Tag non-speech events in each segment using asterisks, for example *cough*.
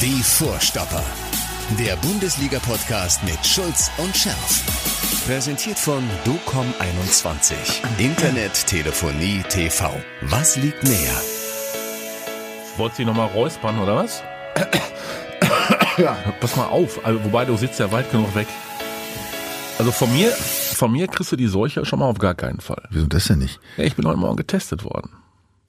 Die Vorstopper. Der Bundesliga-Podcast mit Schulz und Scherf. Präsentiert von DOCOM21. Internet, Telefonie, TV. Was liegt näher? Wollt Sie nochmal räuspern, oder was? *coughs* Ja. Pass mal auf, also, wobei du sitzt ja weit genug weg. Also von mir, von mir kriegst du die Seuche schon mal auf gar keinen Fall. Wieso das denn nicht? Ja, ich bin heute Morgen getestet worden.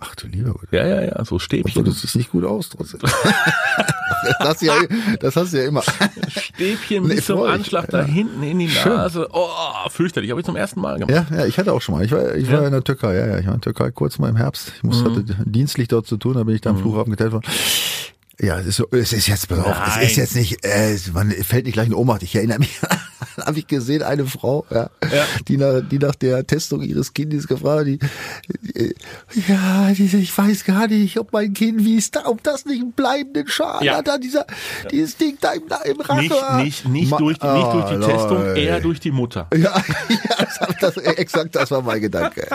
Ach du lieber Gott. Ja, ja, ja, so Stäbchen. das sieht nicht gut aus trotzdem. *laughs* das, hast du ja, das hast du ja immer. Stäbchen Nee, bis zum freu ich. Anschlag da Ja. hinten in die Schön. Nase. Oh, fürchterlich. Habe ich zum ersten Mal gemacht. Ja, ja, ich hatte auch schon mal. Ich war, ich war Ja? in der Türkei, ja, ja. Ich war in der Türkei kurz mal im Herbst. Ich musste hatte dienstlich dort zu tun, da bin ich da am Flughafen geteilt worden. Ja, es ist, so, es ist jetzt, pass auf, es ist jetzt nicht, äh, man fällt nicht gleich in Ohnmacht. Ich erinnere mich, *laughs* habe ich gesehen, eine Frau, ja, Ja. die nach, die nach der Testung ihres Kindes gefragt, hat, die, die ja, diese, ich weiß gar nicht, ob mein Kind, wie es da, ob das nicht einen bleibenden Schaden Ja. hat, dieser, dieses Ding da im, im Rachen. Nicht, nicht, nicht, Ma- durch, die- nicht durch die Ah, Testung, Leute. eher durch die Mutter. *laughs* Ja, ja das, exakt, das war mein Gedanke.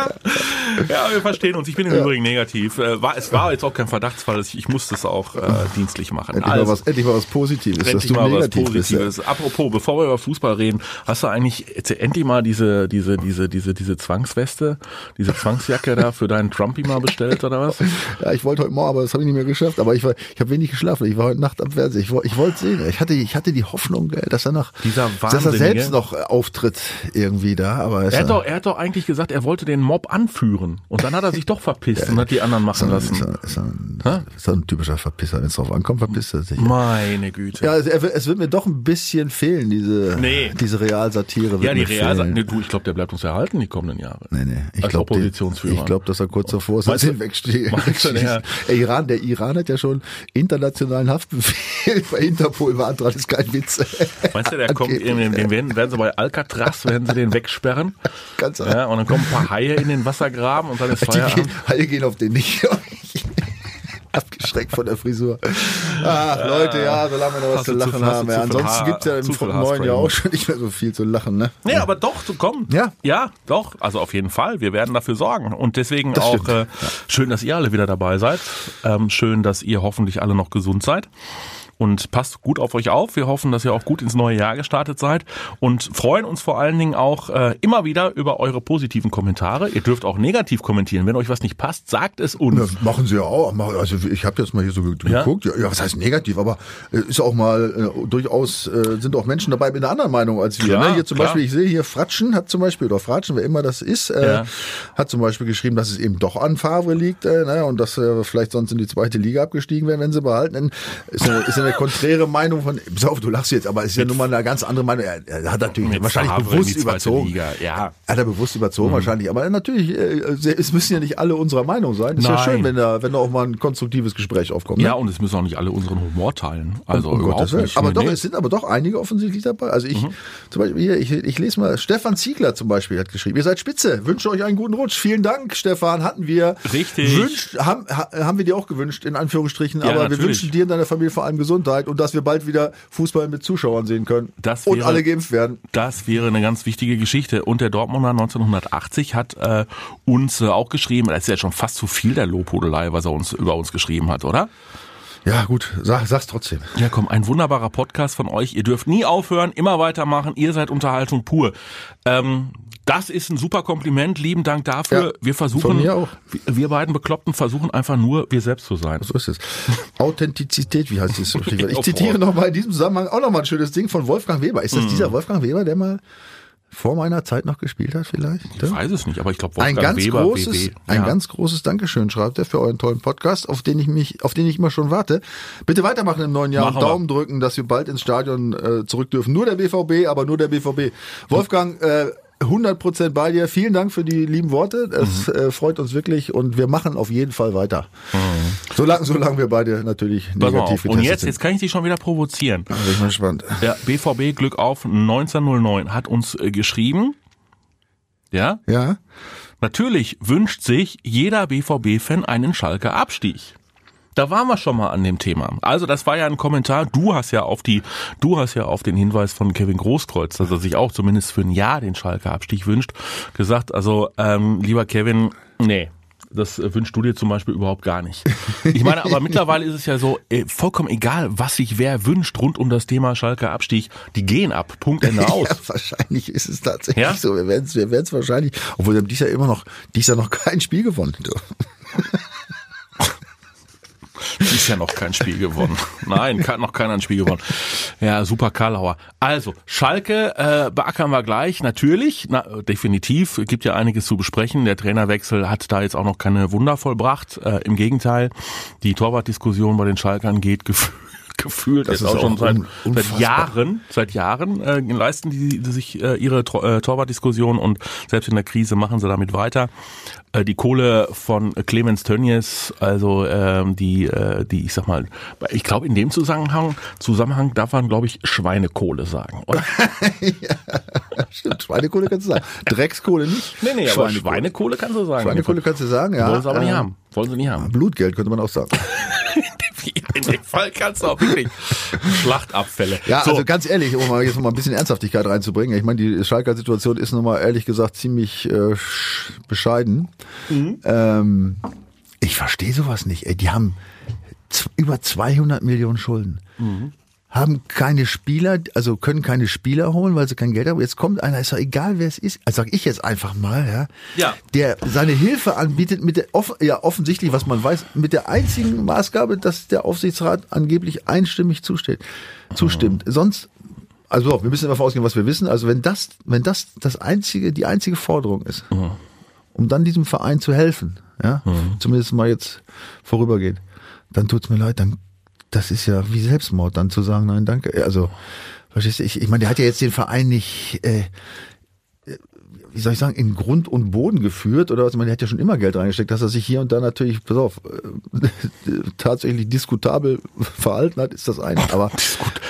Ja. Wir verstehen uns. Ich bin im Übrigen negativ. Äh, War, es war jetzt auch kein Verdachtsfall. Ich musste es auch äh, dienstlich machen. Endlich, Also, mal was, endlich mal was Positives, dass du mal was negativ bist. Positives. Apropos, bevor wir über Fußball reden, hast du eigentlich jetzt endlich mal diese, diese, diese, diese, diese Zwangsweste, diese Zwangsjacke da für deinen Trumpy mal bestellt oder was? Ja, ich wollte heute Morgen, aber das habe ich nicht mehr geschafft. Aber ich war, ich habe wenig geschlafen. Ich war heute Nacht am Fernsehen. Ich, ich wollte sehen. Ich hatte, ich hatte die Hoffnung, dass er noch, dass er selbst noch äh, auftritt irgendwie da. Aber es Er hat, doch, er hat doch eigentlich gesagt, er wollte den Mob anführen. Und dann hat er sich doch verpisst und hat die anderen machen ist, lassen. er, ist, er, ist er ein typischer Verpisser. Wenn es drauf ankommt, verpisst er sich. Meine Güte. Ja, es, er, wird- es wird mir doch ein bisschen fehlen, diese, Nee. Diese Realsatire. wird Ja, die mir Real fehlen. nee, du, ich glaube, der bleibt uns erhalten die kommenden Jahre. Nee, nee. Ich glaube, glaube, dass er kurz davor ist, dass er wegsteht. der- Iran, der Iran hat ja schon internationalen Haftbefehl *laughs* bei Interpol beantragt. Das ist kein Witz. Meinst du, der *laughs* kommt, in, den, den werden, werden sie bei Alcatraz, werden sie den wegsperren. *laughs* Ganz Ja, und dann kommen ein paar Haie in den Wassergraben und dann ist Die Feierabend. alle gehen auf den nicht. Abgeschreckt von der Frisur. Ach, Leute, ja, solange wir noch was Hast zu zu- lachen du haben. zu Ja, viel ansonsten Haar- gibt's ja zu im viel neuen Jahr auch schon nicht mehr so viel zu lachen, ne? Nee, aber doch, so komm. Ja. Ja, doch. Also auf jeden Fall. Wir werden dafür sorgen. Und deswegen Das auch äh, schön, dass ihr alle wieder dabei seid. Ähm, schön, dass ihr hoffentlich alle noch gesund seid. Und passt gut auf euch auf. Wir hoffen, dass ihr auch gut ins neue Jahr gestartet seid und freuen uns vor allen Dingen auch äh, immer wieder über eure positiven Kommentare. Ihr dürft auch negativ kommentieren. Wenn euch was nicht passt, sagt es uns. Das machen sie ja auch. Also ich habe jetzt mal hier so geguckt. Ja, ja, was heißt negativ? Aber äh, ist auch mal äh, durchaus äh, sind auch Menschen dabei mit einer anderen Meinung als wir. Klar, ne? Hier zum klar. Beispiel, ich sehe hier Fratschen hat zum Beispiel oder Fratschen, wer immer das ist, äh, Ja. hat zum Beispiel geschrieben, dass es eben doch an Favre liegt äh, ne? und dass äh, vielleicht sonst in die zweite Liga abgestiegen wären, wenn sie behalten. Ist ist eine konträre Meinung von. Pass auf, du lachst jetzt, aber es ist ja nun mal eine ganz andere Meinung. Er, er hat natürlich Mit wahrscheinlich Favre bewusst überzogen. Liga, ja. Hat er bewusst überzogen Mhm. wahrscheinlich. Aber natürlich, äh, es müssen ja nicht alle unserer Meinung sein. Ist ja schön, wenn da, wenn da auch mal ein konstruktives Gespräch aufkommt. Ne? Ja, und es müssen auch nicht alle unseren Humor teilen. Also um überhaupt Gottes Willen. nicht. Aber doch, Nee. Mhm. es sind aber doch einige offensichtlich dabei. Also ich, zum Beispiel hier, ich, ich lese mal, Stefan Ziegler zum Beispiel hat geschrieben, ihr seid spitze, wünsche euch einen guten Rutsch. Vielen Dank, Stefan, hatten wir. Richtig. Wünscht, haben, ha- haben wir dir auch gewünscht, in Anführungsstrichen. Ja, aber wir natürlich. wünschen dir und deiner Familie vor allem Gesundheit und dass wir bald wieder Fußball mit Zuschauern sehen können. Das und wäre- alle geimpft werden. Das wäre eine ganz wichtige Geschichte. Und der Dortmunder 1980 hat äh, uns äh, auch geschrieben, das ist ja schon fast zu viel der Lobhudelei, was er uns über uns geschrieben hat, oder? Ja, gut, sag, sag's trotzdem. Ja, komm, ein wunderbarer Podcast von euch. Ihr dürft nie aufhören, immer weitermachen. Ihr seid Unterhaltung pur. Ähm, das ist ein super Kompliment. Lieben Dank dafür. Ja, wir versuchen, wir- wir beiden Bekloppten versuchen einfach nur, wir selbst zu sein. So ist es. Authentizität, wie heißt das? *laughs* Ich Oh, zitiere nochmal in diesem Zusammenhang auch nochmal ein schönes Ding von Wolfgang Weber. Ist das Mhm. dieser Wolfgang Weber, der mal vor meiner Zeit noch gespielt hat vielleicht? Ich weiß es nicht, aber ich glaube, Ein Wolfgang ganz Weber, großes, WW. ein Ja. ganz großes Dankeschön schreibt er für euren tollen Podcast, auf den ich mich, auf den ich immer schon warte. Bitte weitermachen im neuen Jahr Machen und wir. Daumen drücken, dass wir bald ins Stadion äh, zurück dürfen. Nur der BVB, aber nur der BVB. Wolfgang, äh, 100% bei dir. Vielen Dank für die lieben Worte. Es Mhm. äh, freut uns wirklich und wir machen auf jeden Fall weiter. Solange, solange wir beide natürlich Pass negativ. Und jetzt, sind. jetzt kann ich dich schon wieder provozieren. Bin ich mal gespannt. Der BVB Glück auf 1909 hat uns äh, geschrieben. Ja, Ja? natürlich wünscht sich jeder BVB-Fan einen Schalker Abstieg. Da waren wir schon mal an dem Thema. Also das war ja ein Kommentar. Du hast ja auf die, du hast ja auf den Hinweis von Kevin Großkreuz, dass er sich auch zumindest für ein Jahr den Schalker Abstieg wünscht, gesagt. Also ähm, lieber Kevin, nee, das wünschst du dir zum Beispiel überhaupt gar nicht. Ich meine, aber *laughs* mittlerweile ist es ja so, äh, vollkommen egal, was sich wer wünscht rund um das Thema Schalke Abstieg, die gehen ab. Punkt Ende *laughs* aus. Ja, wahrscheinlich ist es tatsächlich Ja? so. Wir werden es wir werden's wahrscheinlich, obwohl wir haben dieses Jahr immer noch, dieses Jahr noch *laughs* kein Spiel gewonnen. Du. Ist ja noch kein Spiel gewonnen. Nein, hat noch keiner ein Spiel gewonnen. Ja, super Karlauer. Also, Schalke äh, beackern wir gleich, natürlich, na, definitiv, gibt ja einiges zu besprechen. Der Trainerwechsel hat da jetzt auch noch keine Wunder vollbracht. Äh, Im Gegenteil, die Torwartdiskussion bei den Schalkern geht gefühlt gefühlt Das jetzt ist auch schon seit, seit. Jahren, seit Jahren äh, leisten die, die sich äh, ihre äh, Torwartdiskussion und selbst in der Krise machen sie damit weiter. Äh, die Kohle von Clemens Tönnies, also ähm, die, äh, die, ich sag mal, ich glaube in dem Zusammenhang, Zusammenhang darf man, glaube ich, Schweinekohle sagen, oder? *laughs* Stimmt, Schweinekohle kannst du sagen. Dreckskohle nicht. Nee, nee, aber Schweinekohle kannst du sagen. Schweinekohle kannst du sagen, ja. Wollen sie aber nicht Ähm, haben. Wollen sie nicht haben. Blutgeld könnte man auch sagen. *laughs* In dem Fall kannst du auch wirklich Schlachtabfälle. Ja, So. also ganz ehrlich, um mal jetzt noch mal ein bisschen Ernsthaftigkeit reinzubringen. Ich meine, die Schalker Situation ist nun mal ehrlich gesagt ziemlich äh, sch- bescheiden. Mhm. Ähm, ich verstehe sowas nicht. Ey, die haben über 200 Millionen Schulden. Mhm. Haben keine Spieler, also können keine Spieler holen, weil sie kein Geld haben. Jetzt kommt einer, ist doch egal, wer es ist. Also sag ich jetzt einfach mal, ja. Ja. Der seine Hilfe anbietet mit der, off, ja, offensichtlich, was man weiß, mit der einzigen Maßgabe, dass der Aufsichtsrat angeblich einstimmig zusteht, zustimmt. Sonst, also wir müssen davon ausgehen, was wir wissen. Also wenn das, wenn das das einzige, die einzige Forderung ist, um dann diesem Verein zu helfen, ja, zumindest mal jetzt vorübergeht, dann tut's mir leid, dann, das ist ja wie Selbstmord, dann zu sagen, nein, danke. Also, verstehst du, ich, ich meine, der hat ja jetzt den Verein nicht, äh, wie soll ich sagen, in Grund und Boden geführt oder was? Ich meine, der hat ja schon immer Geld reingesteckt, dass er sich hier und da natürlich, pass auf, äh, *laughs* tatsächlich diskutabel *laughs* verhalten hat, ist das eine. Aber,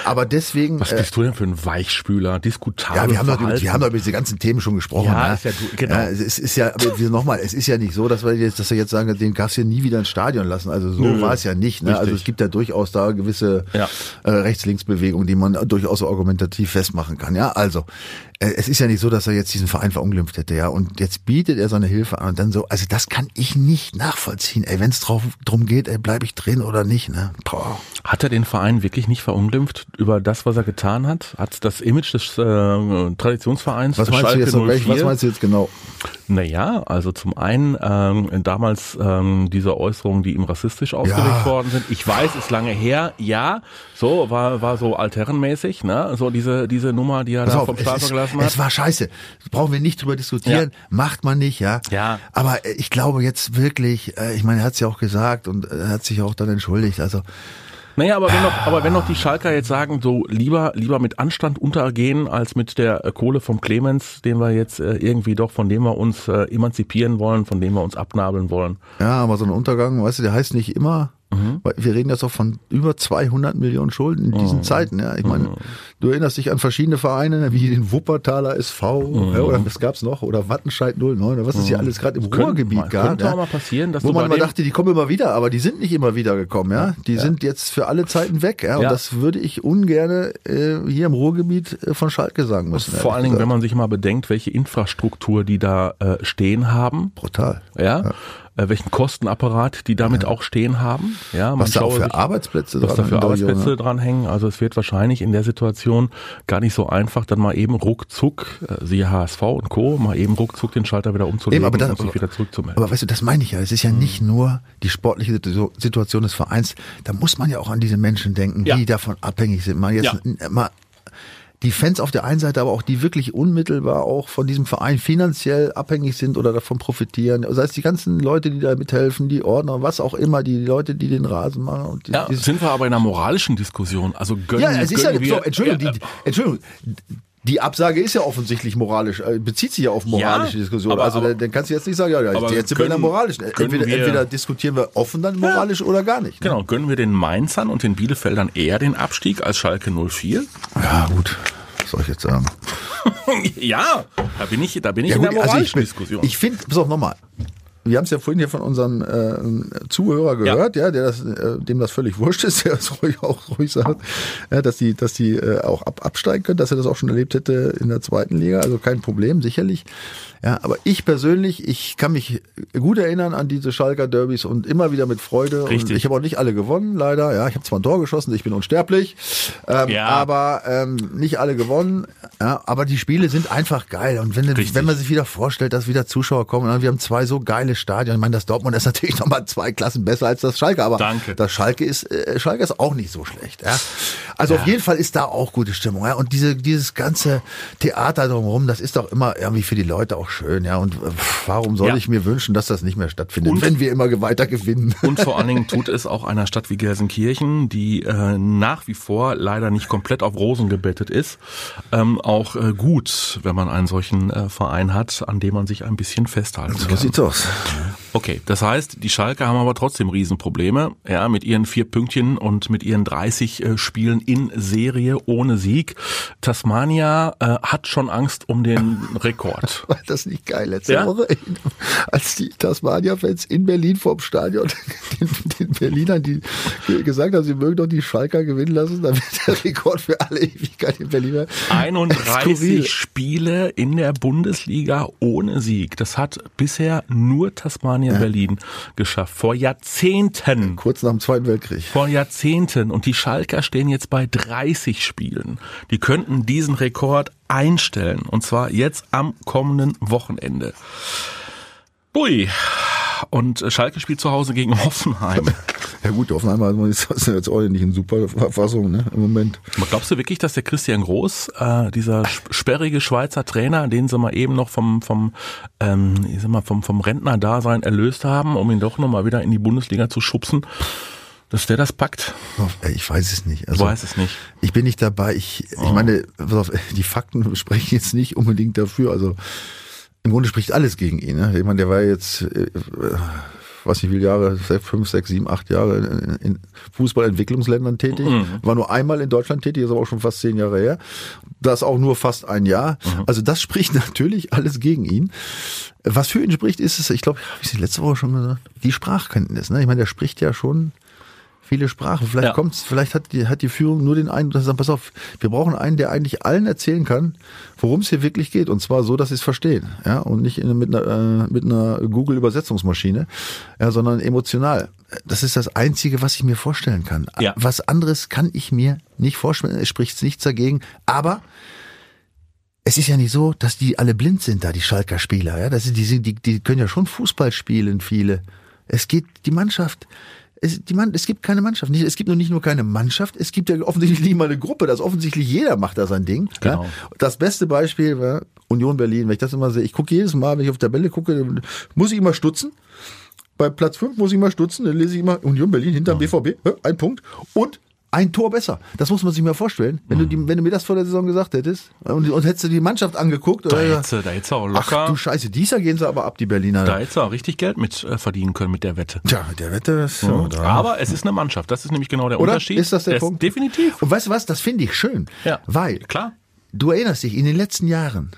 aber deswegen. Was äh, bist du denn für ein Weichspüler? Diskutabel. ja, wir haben, doch, Verhalten. wir haben doch über diese ganzen Themen schon gesprochen. Ja, ne? ist ja genau. Ja, es ist ja, aber wir- nochmal, es ist ja nicht so, dass wir jetzt, dass wir jetzt sagen, den Gast hier nie wieder ins Stadion lassen. Also so Nö, war es ja nicht. Ne? richtig. Also es gibt ja durchaus da gewisse Ja. äh, Rechts-Links-Bewegungen, die man durchaus argumentativ festmachen kann. Ja, also äh, es ist ja nicht so, dass er jetzt diesen Verein verunglimpft hätte. Ja, und jetzt bietet er seine Hilfe an und dann so. Also das kann ich nicht nachvollziehen. Ey, wenn es drum geht, ey, bleibe ich drin oder nicht. Ne? Boah. Hat er den Verein wirklich nicht verunglimpft über das, was er getan hat? Hat das Image des äh, Traditionsvereins Was meinst du jetzt? noch? Welch- Was 04? meinst du jetzt genau? Naja, also zum einen ähm, damals ähm, diese Äußerungen, die ihm rassistisch ausgelegt Ja. worden sind. Ich weiß, ist lange her. Ja, so war war so altherrenmäßig, ne? So diese diese Nummer, die er Pass da auf, vom Stapel gelassen hat. es war scheiße. Brauchen wir nicht drüber diskutieren. Macht man nicht, ja. Ja. Aber äh, ich glaube jetzt wirklich, äh, ich meine, er hat es ja auch gesagt und äh, er hat sich auch dann entschuldigt. Also Naja, aber wenn noch, aber wenn noch die Schalker jetzt sagen, so lieber, lieber mit Anstand untergehen, als mit der äh, Kohle vom Clemens, den wir jetzt äh, irgendwie doch, von dem wir uns äh, emanzipieren wollen, von dem wir uns abnabeln wollen. ja, aber so ein Untergang, weißt du, der heißt nicht immer. Mhm. Wir reden jetzt auch von über 200 Millionen Schulden in diesen Zeiten. Ja, ich meine, du erinnerst dich an verschiedene Vereine wie den Wuppertaler SV Mhm. ja, oder was gab's noch oder Wattenscheid 09 oder was es hier alles gerade im Könnte- Ruhrgebiet gab. könnte ja, auch mal passieren, dass wo man dem- dachte, die kommen immer wieder, aber die sind nicht immer wieder gekommen. Ja, die sind jetzt für alle Zeiten weg. Ja, und Ja. das würde ich ungern äh, hier im Ruhrgebiet äh, von Schalke sagen müssen. Vor allen Dingen, wenn man sich mal bedenkt, welche Infrastruktur die da äh, stehen haben, brutal. ja, Äh, welchen Kostenapparat die damit auch stehen haben, ja, man Was da für sich- Arbeitsplätze was da dran für Arbeitsplätze ja. dranhängen. Also es wird wahrscheinlich in der Situation gar nicht so einfach, dann mal eben ruckzuck, äh, siehe HSV und Co., mal eben ruckzuck den Schalter wieder umzulegen Eben, aber das- und sich wieder zurückzumelden. Aber weißt du, das meine ich ja. Es ist ja nicht Mhm. nur die sportliche Situ- Situation des Vereins. Da muss man ja auch an diese Menschen denken, Ja. die davon abhängig sind. Mal jetzt Ja. mal die Fans auf der einen Seite, aber auch die wirklich unmittelbar auch von diesem Verein finanziell abhängig sind oder davon profitieren. Sei es die ganzen Leute, die da mithelfen, die Ordner, was auch immer, die Leute, die den Rasen machen. Und die, ja, sind wir aber in einer moralischen Diskussion. Also gönnen, ja, es ist ja, so, Entschuldigung, die, Entschuldigung. Die Absage ist ja offensichtlich moralisch, äh, bezieht sich ja auf moralische Ja, Diskussion. aber- also aber- dann, kannst du jetzt nicht sagen, ja, ja aber jetzt sind wir in der moralischen. Entweder, wir- entweder diskutieren wir offen dann moralisch oder gar nicht. ne? Genau, gönnen wir den Mainzern und den Bielefeldern eher den Abstieg als Schalke 04? Ja, gut. Was soll ich jetzt sagen? *laughs* ja, da bin ich, da bin ich Ja, in gut, der also ich, moralischen Diskussion. ich finde, pass auf nochmal. Wir haben es ja vorhin hier von unserem äh, Zuhörer gehört, ja, ja der das, äh, dem das völlig wurscht ist, der das *laughs* ruhig auch ruhig sagt, ja, dass die, dass die äh, auch ab, absteigen können, dass er das auch schon erlebt hätte in der zweiten Liga. Also kein Problem, sicherlich. Ja, aber ich persönlich, ich kann mich gut erinnern an diese Schalker Derbys und immer wieder mit Freude. Richtig. Und ich habe auch nicht alle gewonnen, leider. Ja, ich habe zwar ein Tor geschossen, ich bin unsterblich, ähm, Ja. aber ähm, nicht alle gewonnen. Ja, aber die Spiele sind einfach geil. Und wenn, Richtig. wenn man sich wieder vorstellt, dass wieder Zuschauer kommen, und wir haben zwei so geile Stadien. Ich meine, das Dortmund ist *laughs* natürlich nochmal zwei Klassen besser als das Schalke, aber Danke. das Schalke ist, äh, Schalke ist auch nicht so schlecht. Ja. Also auf jeden Fall ist da auch gute Stimmung. Ja. Und diese, dieses ganze Theater drumherum, das ist doch immer irgendwie für die Leute auch schön. Ja. Und äh, warum soll Ja. ich mir wünschen, dass das nicht mehr stattfindet, Und- wenn wir immer weiter gewinnen? Und vor allen Dingen *laughs* tut es auch einer Stadt wie Gelsenkirchen, die äh, nach wie vor leider nicht komplett auf Rosen gebettet ist, ähm, auch äh, gut, wenn man einen solchen äh, Verein hat, an dem man sich ein bisschen festhalten So kann. sieht's aus. Okay, das heißt, die Schalke haben aber trotzdem Riesenprobleme, ja, mit ihren vier Pünktchen und mit ihren 30 äh, Spielen in Serie ohne Sieg. Tasmania äh, hat schon Angst um den *laughs* Rekord. War das nicht geil letzte Ja. Woche, als die Tasmania-Fans in Berlin vorm Stadion *laughs* den, den Berlinern die ge- gesagt haben, sie mögen doch die Schalker gewinnen lassen, damit der Rekord für alle Ewigkeit in Berlin wäre. 31 Skurril. Spiele in der Bundesliga ohne Sieg. Das hat bisher nur Tasmania Berlin geschafft. Vor Jahrzehnten. Kurz nach dem Zweiten Weltkrieg. Vor Jahrzehnten. Und die Schalker stehen jetzt bei 30 Spielen. Die könnten diesen Rekord einstellen. Und zwar jetzt am kommenden Wochenende. Ui. Und Schalke spielt zu Hause gegen Hoffenheim. *laughs* Ja gut, Hoffenheim ist ist jetzt auch nicht in super Verfassung ne, im Moment. Aber glaubst du wirklich, dass der Christian Groß, äh, dieser sp- sperrige Schweizer Trainer, den sie mal eben noch vom vom ähm, ich sag mal vom vom Rentnerdasein erlöst haben, um ihn doch noch mal wieder in die Bundesliga zu schubsen, dass der das packt? Ich weiß es nicht. Ich Also, weiß es nicht. Ich bin nicht dabei. Ich, ich meine, pass auf, die Fakten *laughs* sprechen jetzt nicht unbedingt dafür. Also im Grunde spricht alles gegen ihn. Ne? Ich meine, der war jetzt, was ich wie viele Jahre, fünf, sechs, sieben, acht Jahre in, in Fußballentwicklungsländern tätig. War nur einmal in Deutschland tätig, ist aber auch schon fast zehn Jahre her. Das auch nur fast ein Jahr. Also das spricht *laughs* natürlich alles gegen ihn. Was für ihn spricht, ist es, ich glaube, habe ich es letzte Woche schon gesagt, die Sprachkenntnis. Ne? Ich meine, der spricht ja schon viele Sprachen. Vielleicht Ja. kommt's, vielleicht hat die, hat die Führung nur den einen, dass sie sagen, pass auf, wir brauchen einen, der eigentlich allen erzählen kann, worum es hier wirklich geht. Und zwar so, dass sie es verstehen. Ja, und nicht in, mit einer, äh, mit einer Google-Übersetzungsmaschine, ja, sondern emotional. Das ist das Einzige, was ich mir vorstellen kann. Ja. Was anderes kann ich mir nicht vorstellen. Es spricht nichts dagegen. Aber es ist ja nicht so, dass die alle blind sind da, die Schalker Spieler. Ja, das ist, die, sind- die, die können ja schon Fußball spielen, viele. Es geht die Mannschaft. Es, die Mann, es gibt keine Mannschaft. Nicht, es gibt nur nicht nur keine Mannschaft, es gibt ja offensichtlich nicht mal eine Gruppe. Das offensichtlich jeder macht da sein Ding. Genau. Ja. Das beste Beispiel war Union Berlin. Wenn ich das immer sehe, ich gucke jedes Mal, wenn ich auf Tabelle gucke, muss ich immer stutzen. Bei Platz 5 muss ich mal stutzen, dann lese ich immer Union Berlin hinter dem BVB, ein Punkt und ein Tor besser. Das muss man sich mal vorstellen. Wenn du, die, wenn du mir das vor der Saison gesagt hättest und, und hättest du die Mannschaft angeguckt, Da oder, hättest du, da hättest du auch ach locker, du Scheiße, dieser gehen sie aber ab, die Berliner. da hättest du auch richtig Geld mit äh, verdienen können mit der Wette. Tja, mit der Wette ist so. da. Aber es ist eine Mannschaft. Das ist nämlich genau der Oder? Unterschied. Ist das der Es- Punkt? Definitiv. Und weißt du was, das finde ich schön. Ja. Weil, Klar. du erinnerst dich, in den letzten Jahren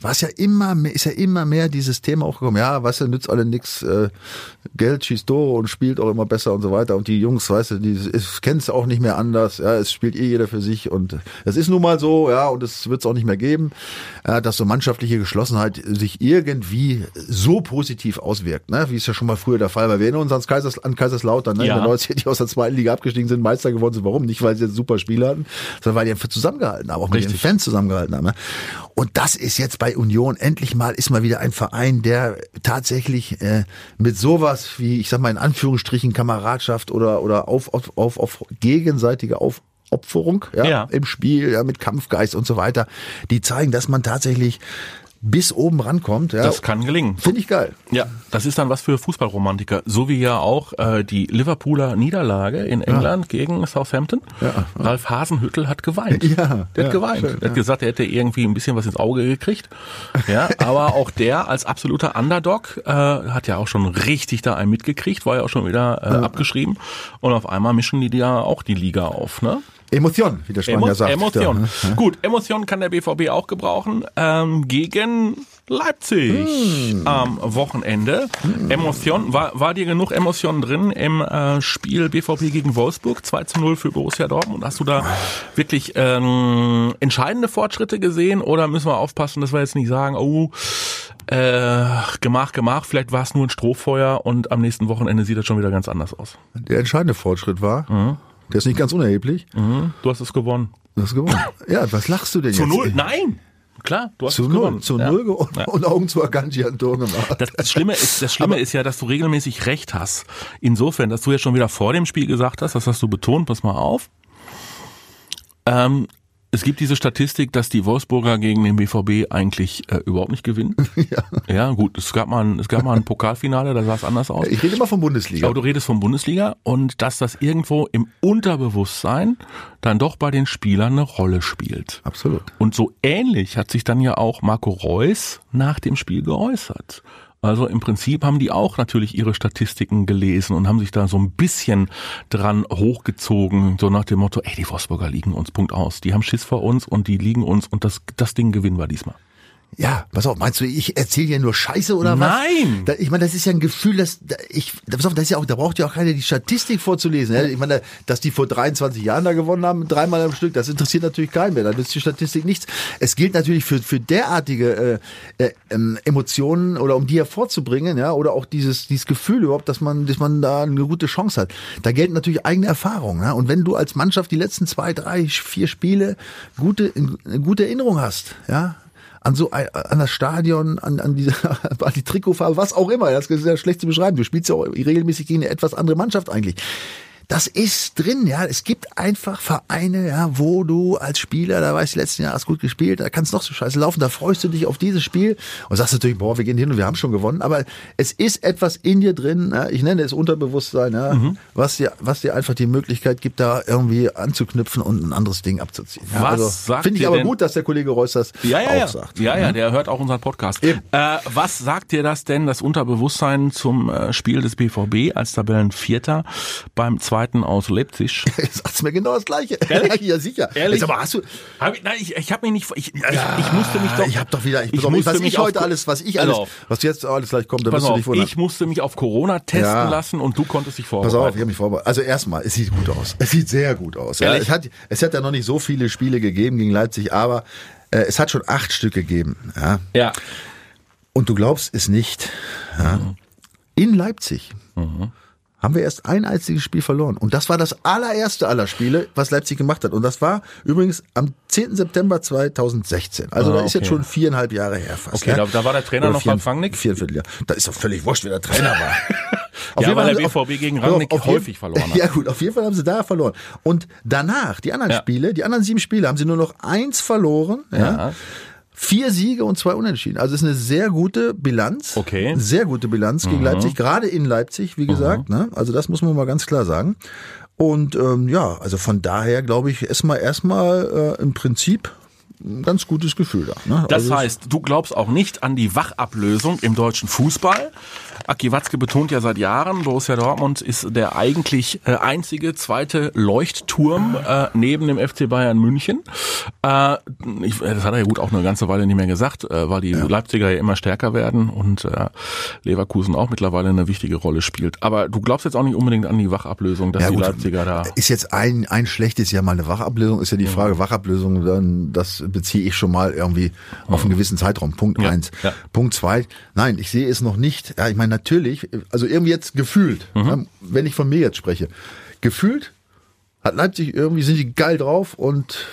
war es ja immer mehr, ist ja immer mehr dieses Thema auch gekommen, ja, weißt du, nützt alle nix, äh, Geld schießt Tore und spielt auch immer besser und so weiter. Und die Jungs, weißt du, die kennen es auch nicht mehr anders, ja, es spielt eh jeder für sich und das ist nun mal so, ja, und es wird es auch nicht mehr geben, ja, dass so mannschaftliche Geschlossenheit sich irgendwie so positiv auswirkt, ne, wie es ja schon mal früher der Fall war. Wir erinnern uns ans Kaisers, an Kaiserslautern, ne, Ja. in der 90er, die aus der zweiten Liga abgestiegen sind, Meister geworden sind. Warum? Nicht, weil sie jetzt super Spieler hatten, sondern weil die einfach zusammengehalten haben, auch mit den Richtig. Fans zusammengehalten haben. Ne? Und das ist jetzt bei Union endlich mal, ist mal wieder ein Verein, der tatsächlich äh, mit sowas wie, ich sag mal in Anführungsstrichen, Kameradschaft oder, oder auf, auf, auf, auf gegenseitige auf Opferung ja, Ja. im Spiel, ja, mit Kampfgeist und so weiter, die zeigen, dass man tatsächlich bis oben rankommt. Ja. Das kann gelingen. Finde ich geil. Ja, das ist dann was für Fußballromantiker. So wie ja auch äh, die Liverpooler Niederlage in England gegen Southampton. Ja. Ralf Hasenhüttel hat geweint. Ja, der hat ja, geweint. schön, der hat gesagt, er hätte irgendwie ein bisschen was ins Auge gekriegt. Ja, aber auch der als absoluter Underdog äh, hat ja auch schon richtig da einen mitgekriegt, war ja auch schon wieder äh, abgeschrieben. Und auf einmal mischen die ja auch die Liga auf, ne? Emotion, wie der Spanier Emo sagt. Emotion. Ja. Gut, Emotion kann der BVB auch gebrauchen. Ähm, gegen Leipzig Hm. am Wochenende. Emotion, war, war dir genug Emotion drin im äh, Spiel BVB gegen Wolfsburg? 2 zu 0 für Borussia Dortmund. Hast du da wirklich ähm, entscheidende Fortschritte gesehen oder müssen wir aufpassen, dass wir jetzt nicht sagen, oh, äh, gemach, gemach, vielleicht war es nur ein Strohfeuer und am nächsten Wochenende sieht das schon wieder ganz anders aus. Der entscheidende Fortschritt war, der ist nicht ganz unerheblich, Mhm. Du hast es gewonnen. du hast gewonnen. Ja, was lachst du denn Zu jetzt? null? Nein! Klar, du hast Zu es null, gewonnen. zu Ja. null gewonnen Ja. und Augen zu Akanji ein Tor gemacht. Das, das Schlimme, ist, das Schlimme ist ja, dass du regelmäßig recht hast. Insofern, dass du ja schon wieder vor dem Spiel gesagt hast, das hast du betont, pass mal auf. Ähm, es gibt diese Statistik, dass die Wolfsburger gegen den BVB eigentlich äh, überhaupt nicht gewinnen. *laughs* ja. Ja, gut, es gab mal ein, es gab mal ein Pokalfinale, da sah es anders aus. Ich rede immer von Bundesliga. Aber du redest von Bundesliga und dass das irgendwo im Unterbewusstsein dann doch bei den Spielern eine Rolle spielt. Absolut. Und so ähnlich hat sich dann ja auch Marco Reus nach dem Spiel geäußert. Also im Prinzip haben die auch natürlich ihre Statistiken gelesen und haben sich da so ein bisschen dran hochgezogen, so nach dem Motto, ey, die Wolfsburger liegen uns, Punkt aus. Die haben Schiss vor uns und die liegen uns und das, das Ding gewinnen wir diesmal. Ja, pass auf, meinst du, ich erzähle hier nur Scheiße oder was? Nein! Da, ich meine, das ist ja ein Gefühl, dass da, ich, da, pass auf, das ist ja auch, da braucht ja auch keiner die Statistik vorzulesen. Ja? Ich meine, dass die vor 23 Jahren da gewonnen haben, dreimal am Stück, das interessiert natürlich keinen mehr. Da nützt die Statistik nichts. Es gilt natürlich für, für derartige äh, äh, ähm, Emotionen oder um die hervorzubringen, ja, oder auch dieses, dieses Gefühl überhaupt, dass man, dass man da eine gute Chance hat. Da gelten natürlich eigene Erfahrungen. Ja? Und wenn du als Mannschaft die letzten zwei, drei, vier Spiele gute, eine gute Erinnerung hast, ja, an so ein, an das Stadion, an, an, diese, *laughs* an die Trikotfarbe, was auch immer. Das ist ja schlecht zu beschreiben. Du spielst ja auch regelmäßig gegen eine etwas andere Mannschaft eigentlich. Das ist drin, ja. Es gibt einfach Vereine, ja, wo du als Spieler, da weißt du, letzten Jahr hast gut gespielt, da kannst noch so scheiße laufen, da freust du dich auf dieses Spiel und sagst natürlich, boah, wir gehen hin und wir haben schon gewonnen. Aber es ist etwas in dir drin, ja, ich nenne es Unterbewusstsein, ja, Mhm. was dir, was dir einfach die Möglichkeit gibt, da irgendwie anzuknüpfen und ein anderes Ding abzuziehen. Ja, Was also, sagt Finde ich aber denn- gut, dass der Kollege Reus das ja, ja, auch ja. sagt. Ja, ja, der hört auch unseren Podcast. Äh, was sagt dir das denn, das Unterbewusstsein zum äh, Spiel des BVB als Tabellenvierter beim zweiten aus Leipzig? *laughs* Sagst mir genau das Gleiche. Ehrlich? *laughs* ja, sicher. Ehrlich? Jetzt aber hast du, Hab ich, nein, ich, ich habe mich nicht, ich, ich, ich musste mich doch, ich habe doch wieder, ich, ich pass musste was mich ich heute alles, was ich Pass alles, auf. was jetzt alles gleich kommt, da pass wirst du dich wundern. ich musste mich auf Corona testen Ja. lassen und du konntest dich Pass vorbereiten. auf, ich habe mich vorbereitet. Also erstmal, es sieht gut aus. Es sieht sehr gut aus. Ja, es, hat, es hat ja noch nicht so viele Spiele gegeben gegen Leipzig, aber äh, es hat schon acht Stück gegeben. Ja. Ja. Und du glaubst es nicht. Ja. In Leipzig haben wir erst ein einziges Spiel verloren. Und das war das allererste aller Spiele, was Leipzig gemacht hat. Und das war übrigens am 10. September 2016. Also Ah, da ist jetzt okay. schon viereinhalb Jahre her fast. Okay, ja. da- war der Trainer Oder noch Ralf Rangnick? Viereinviertel, ja. Da ist doch völlig wurscht, wer der Trainer war. *laughs* Auf Ja, jeden weil Fall der BVB gegen auf, Rangnick auf jeden- häufig verloren hat. *laughs* Ja gut, auf jeden Fall haben sie da verloren. Und danach, die anderen Ja. Spiele, die anderen sieben Spiele, haben sie nur noch eins verloren. Ja. Ja. Vier Siege und zwei Unentschieden. Also es ist eine sehr gute Bilanz. Okay. Sehr gute Bilanz gegen Leipzig, gerade in Leipzig, wie gesagt. Ne? Also das muss man mal ganz klar sagen. Und ähm, ja, also von daher glaube ich erstmal erstmal äh, im Prinzip ein ganz gutes Gefühl da. Ne? Das also, heißt, du glaubst auch nicht an die Wachablösung im deutschen Fußball. Aki Watzke betont ja seit Jahren, Borussia Dortmund ist der eigentlich äh, einzige zweite Leuchtturm äh, neben dem FC Bayern München. Äh, ich, das hat er ja gut auch eine ganze Weile nicht mehr gesagt, äh, weil die Leipziger ja immer stärker werden und äh, Leverkusen auch mittlerweile eine wichtige Rolle spielt. Aber du glaubst jetzt auch nicht unbedingt an die Wachablösung, dass Ja, die gut. Leipziger da... Ist jetzt ein, ein schlechtes Jahr mal eine Wachablösung, ist ja die Frage, Wachablösung, dann, das beziehe ich schon mal irgendwie auf einen gewissen Zeitraum. Punkt Ja, eins. ja. Punkt zwei, nein, ich sehe es noch nicht. Ja, ich meine, natürlich, also irgendwie jetzt gefühlt, ne, wenn ich von mir jetzt spreche, gefühlt hat Leipzig irgendwie, sind die geil drauf und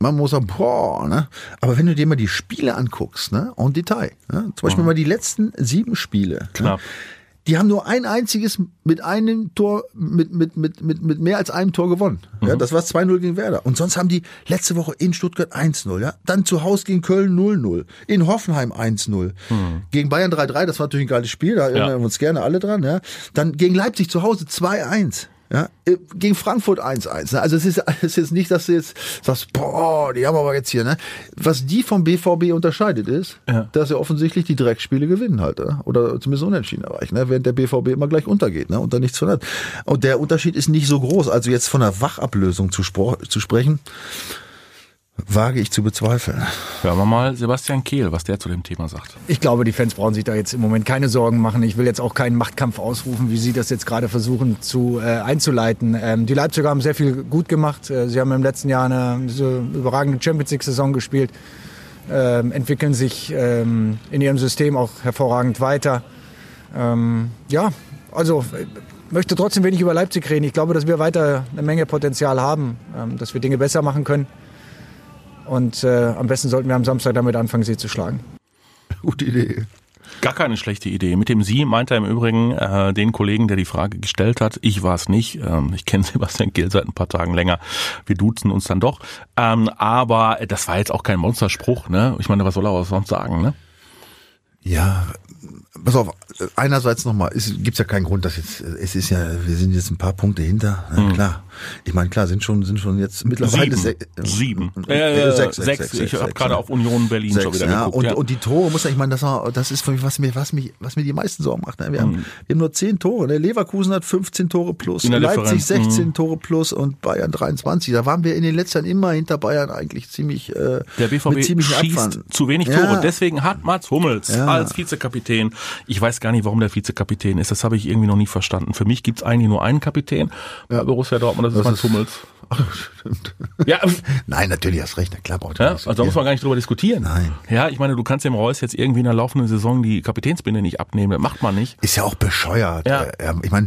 man muss sagen, boah, ne? Aber wenn du dir mal die Spiele anguckst, ne, en Detail, ne? zum Beispiel mal die letzten sieben Spiele, Knapp. Ne? Die haben nur ein einziges mit einem Tor, mit, mit, mit, mit, mit mehr als einem Tor gewonnen. Ja, das war 2-0 gegen Werder. Und sonst haben die letzte Woche in Stuttgart 1-0, ja. Dann zu Hause gegen Köln 0-0. In Hoffenheim 1-0. Gegen Bayern 3-3, das war natürlich ein geiles Spiel, da erinnern wir uns gerne alle dran, ja. Dann gegen Leipzig zu Hause 2-1. Ja, äh, gegen Frankfurt 1-1. Ne? Also es ist, *laughs* es ist jetzt nicht, dass du jetzt sagst, boah, die haben aber jetzt hier, ne? Was die vom BVB unterscheidet ist, Ja. dass sie offensichtlich die Dreckspiele gewinnen halt, ne? oder zumindest unentschieden erreichen, ne? während der BVB immer gleich untergeht ne? und da nichts von hat. Und der Unterschied ist nicht so groß. Also jetzt von einer Wachablösung zu, zu sprechen, wage ich zu bezweifeln. Hören wir mal Sebastian Kehl, was der zu dem Thema sagt. Ich glaube, die Fans brauchen sich da jetzt im Moment keine Sorgen machen. Ich will jetzt auch keinen Machtkampf ausrufen, wie Sie das jetzt gerade versuchen zu äh, einzuleiten. Ähm, die Leipziger haben sehr viel gut gemacht. Äh, sie haben im letzten Jahr eine so überragende Champions League-Saison gespielt, ähm, entwickeln sich ähm, in ihrem System auch hervorragend weiter. Ähm, ja, also äh, möchte trotzdem wenig über Leipzig reden. Ich glaube, dass wir weiter eine Menge Potenzial haben, ähm, dass wir Dinge besser machen können. Und äh, am besten sollten wir am Samstag damit anfangen, sie zu schlagen. Gute Idee. Gar keine schlechte Idee. Mit dem Sie meint er im Übrigen äh, den Kollegen, der die Frage gestellt hat. Ich war es nicht. Ähm, ich kenne *laughs* Sebastian Kehl seit ein paar Tagen länger. Wir duzen uns dann doch. Ähm, aber das war jetzt auch kein Monsterspruch. Ne? Ich meine, was soll er auch sonst sagen? Ne? Ja, pass auf, einerseits nochmal, es gibt ja keinen Grund, dass jetzt, es ist ja, wir sind jetzt ein paar Punkte hinter, na, klar. Ich meine, klar, sind schon, sind schon jetzt mittlerweile Sieben. sech- Sieben. Äh, Äh, sechs, sechs, sechs, Ich sechs, habe gerade ja. auf Union Berlin schon Sechs, wieder ja, geguckt. und, ja. und die Tore muss ich meine, das, war, das ist für mich, was mir, was mich, was mir die meisten Sorgen macht. Ne? Wir, haben, wir haben nur zehn Tore. Ne? Leverkusen hat 15 Tore plus, Leipzig Differenz, 16 Tore plus und Bayern 23. Da waren wir in den letzten Jahren immer hinter Bayern eigentlich ziemlich äh, Der BVB mit schießt Abstand. zu wenig Ja. Tore. Deswegen hat Mats Hummels Ja. als Vizekapitän, ich weiß gar nicht, warum der Vizekapitän ist, das habe ich irgendwie noch nie verstanden. Für mich gibt's eigentlich nur einen Kapitän bei Borussia Dortmund, das ist Das Mats ist- Hummels. *laughs* Ach, stimmt. Ja, Nein, natürlich hast recht. Na klar, braucht ja, also da muss man gar nicht drüber diskutieren. Nein. Ja, ich meine, du kannst dem Reus jetzt irgendwie in der laufenden Saison die Kapitänsbinde nicht abnehmen. Das macht man nicht. Ist ja auch bescheuert. Ja. Äh, Ich meine,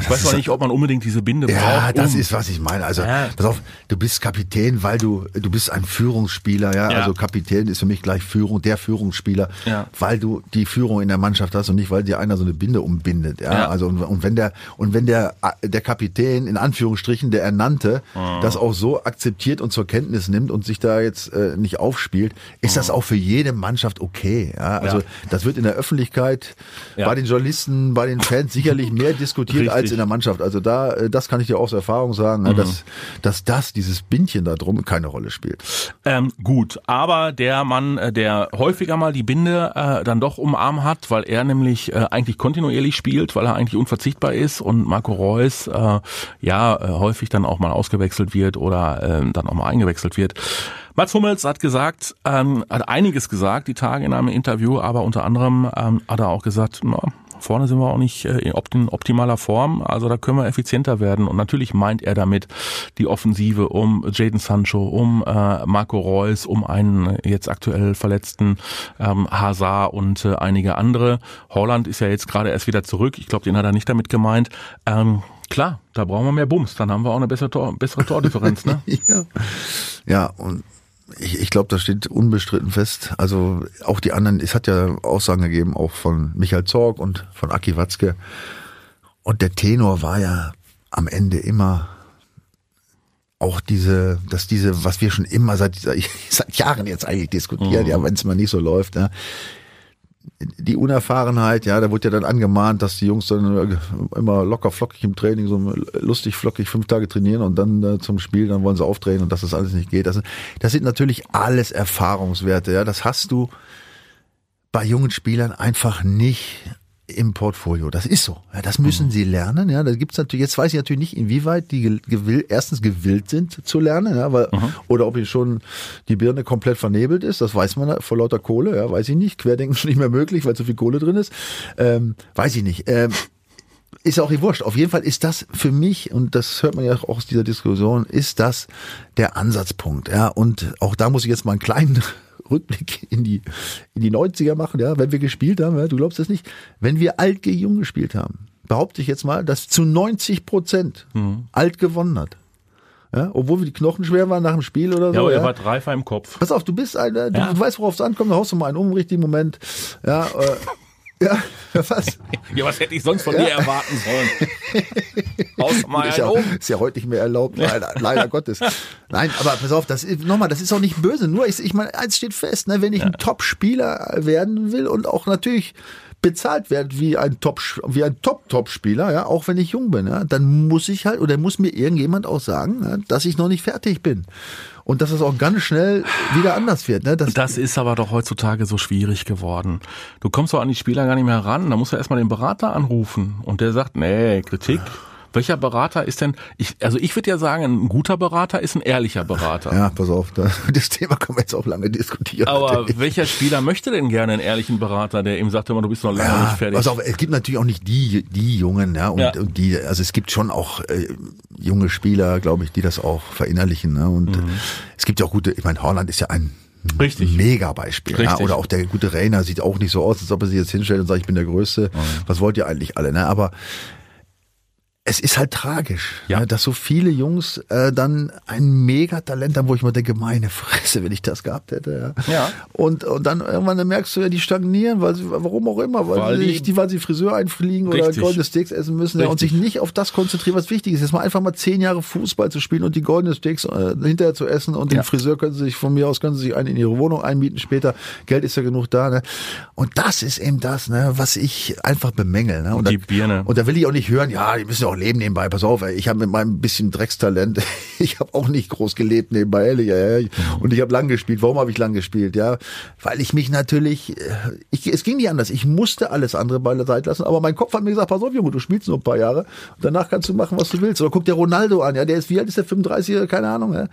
Ich weiß mal nicht, ob man unbedingt diese Binde Ja, braucht. das um- ist, was ich meine. Also, Ja. pass auf, du bist Kapitän, weil du, du bist ein Führungsspieler, ja? Ja. Also Kapitän ist für mich gleich Führung, der Führungsspieler, Ja. weil du die Führung in der Mannschaft hast und nicht, weil dir einer so eine Binde umbindet, ja? Ja. Also, und, und wenn der, und wenn der, der Kapitän, in Anführungsstrichen, der Ernannte, Mhm. das auch so akzeptiert und zur Kenntnis nimmt und sich da jetzt äh, nicht aufspielt, ist das auch für jede Mannschaft okay, ja? Also. Ja. das wird in der Öffentlichkeit, Ja. bei den Journalisten, bei den Fans sicherlich mehr *laughs* diskutiert als Richtig. in der Mannschaft. Also da, äh, das kann ich dir aus Erfahrung sagen, Mhm. dass, dass das, dieses Bindchen da drum keine Rolle spielt. Ähm, gut, aber der Mann, äh, der häufiger mal die Binde äh, dann doch umarm hat, weil er nämlich äh, eigentlich kontinuierlich spielt, weil er eigentlich unverzichtbar ist und Marco Reus äh, ja äh, häufig dann auch mal ausgewechselt wird oder äh, dann auch mal eingewechselt wird. Mats Hummels hat gesagt, ähm, hat einiges gesagt die Tage in einem Interview, aber unter anderem ähm, hat er auch gesagt, na, Vorne sind wir auch nicht äh, in opt- in optimaler Form, also da können wir effizienter werden. Und natürlich meint er damit die Offensive um Jaden Sancho, um äh, Marco Reus, um einen jetzt aktuell verletzten ähm, Hazard und äh, einige andere. Holland ist ja jetzt gerade erst wieder zurück. Ich glaube, den hat er nicht damit gemeint. Ähm, klar, da brauchen wir mehr Bums. Dann haben wir auch eine bessere, Tor, bessere Tordifferenz. Ne? *laughs* Ja, ja und ich, ich glaube, das steht unbestritten fest. Also auch die anderen, es hat ja Aussagen gegeben, auch von Michael Zorg und von Aki Watzke. Und der Tenor war ja am Ende immer auch diese, dass diese, was wir schon immer seit, *laughs* seit Jahren jetzt eigentlich diskutieren, Mhm. ja, wenn es mal nicht so läuft, ja, die Unerfahrenheit, ja, da wurde ja dann angemahnt, dass die Jungs dann immer locker flockig im Training, so lustig flockig fünf Tage trainieren und dann äh, zum Spiel, dann wollen sie aufdrehen und dass das alles nicht geht. Das, das sind natürlich alles Erfahrungswerte, ja, das hast du bei jungen Spielern einfach nicht im Portfolio. Das ist so. Ja, das müssen sie lernen. Ja, da gibt's natürlich. Jetzt weiß ich natürlich nicht, inwieweit die ge- gewill, erstens gewillt sind zu lernen, ja, weil, oder ob ihnen schon die Birne komplett vernebelt ist. Das weiß man vor lauter Kohle. Ja, weiß ich nicht. Querdenken *laughs* ist nicht mehr möglich, weil zu viel Kohle drin ist. Ähm, weiß ich nicht. Ähm, ist auch nicht wurscht. Auf jeden Fall ist das für mich, und das hört man ja auch aus dieser Diskussion, ist das der Ansatzpunkt. Ja, und auch da muss ich jetzt mal einen kleinen *laughs* Rückblick in die, in die 90er machen, ja, wenn wir gespielt haben, ja, du glaubst das nicht, wenn wir alt gegen jung gespielt haben, behaupte ich jetzt mal, dass zu 90 Prozent alt gewonnen hat. Ja, obwohl wir die Knochen schwer waren nach dem Spiel oder so. Ja, aber ja. er war reifer im Kopf. Pass auf, du bist einer, du Ja. weißt, worauf es ankommt, da haust du mal einen um richtigen Moment. Ja, äh, *laughs* ja, was? Ja, was hätte ich sonst von dir erwarten sollen? *laughs* Mal ist, ja, ist ja heute nicht mehr erlaubt, leider, *laughs* leider Gottes. Nein, aber pass auf, das ist, nochmal, das ist auch nicht böse. Nur, ich, ich meine, eins steht fest, ne, wenn ich ein Top-Spieler werden will und auch natürlich bezahlt werde wie ein Top, wie ein Top-Top-Spieler, ja, auch wenn ich jung bin, ja, dann muss ich halt, oder muss mir irgendjemand auch sagen, ja, dass ich noch nicht fertig bin. Und dass es auch ganz schnell wieder anders wird. Ne? Das, ist aber doch heutzutage so schwierig geworden. Du kommst doch an die Spieler gar nicht mehr ran. Da musst du erstmal den Berater anrufen. Und der sagt, nee, Kritik. Welcher Berater ist denn, ich, also ich würde ja sagen, ein guter Berater ist ein ehrlicher Berater. Ja, pass auf, *laughs* das Thema können wir jetzt auch lange diskutieren. Aber natürlich. welcher Spieler möchte denn gerne einen ehrlichen Berater, der ihm sagt immer, du bist noch lange ja, nicht fertig? Pass auf, es gibt natürlich auch nicht die, die Jungen, ja, und, ja. und die, also es gibt schon auch äh, junge Spieler, glaube ich, die das auch verinnerlichen, ne? Und mhm. es gibt ja auch gute, ich meine, Holland ist ja ein Richtig. Mega Beispiel. Ja, oder auch der gute Rainer sieht auch nicht so aus, als ob er sich jetzt hinstellt und sagt, ich bin der Größte. Mhm. Was wollt ihr eigentlich alle? Ne? Aber es ist halt tragisch, ja. Ne, dass so viele Jungs äh, dann ein Megatalent haben, wo ich mir denke, meine Fresse, wenn ich das gehabt hätte. Ja. ja. Und, und dann irgendwann merkst du ja, die stagnieren, weil sie, warum auch immer, weil, weil sie, die, weil sie Friseur einfliegen richtig. oder goldene Steaks essen müssen ja, und sich nicht auf das konzentrieren, was wichtig ist. Jetzt mal einfach mal zehn Jahre Fußball zu spielen und die goldenen Steaks äh, hinterher zu essen und den Friseur können sie sich von mir aus können sie sich einen in ihre Wohnung einmieten später. Geld ist ja genug da. Ne? Und das ist eben das, ne, was ich einfach bemängel. Ne? Und, und die da, Birne. Und da will ich auch nicht hören, ja, die müssen ja auch leben nebenbei. Pass auf, ey, ich habe mit meinem bisschen Dreckstalent, *laughs* ich habe auch nicht groß gelebt nebenbei, ehrlich. Ja, ja. Und ich habe lang gespielt. Warum habe ich lang gespielt? Ja, weil ich mich natürlich, äh, ich, es ging nicht anders. Ich musste alles andere bei der Seite lassen. Aber mein Kopf hat mir gesagt, pass auf, Junge, du spielst nur ein paar Jahre. Und danach kannst du machen, was du willst. Oder guck dir Ronaldo an. Ja, der ist wie alt ist der 35? Keine Ahnung. Ja.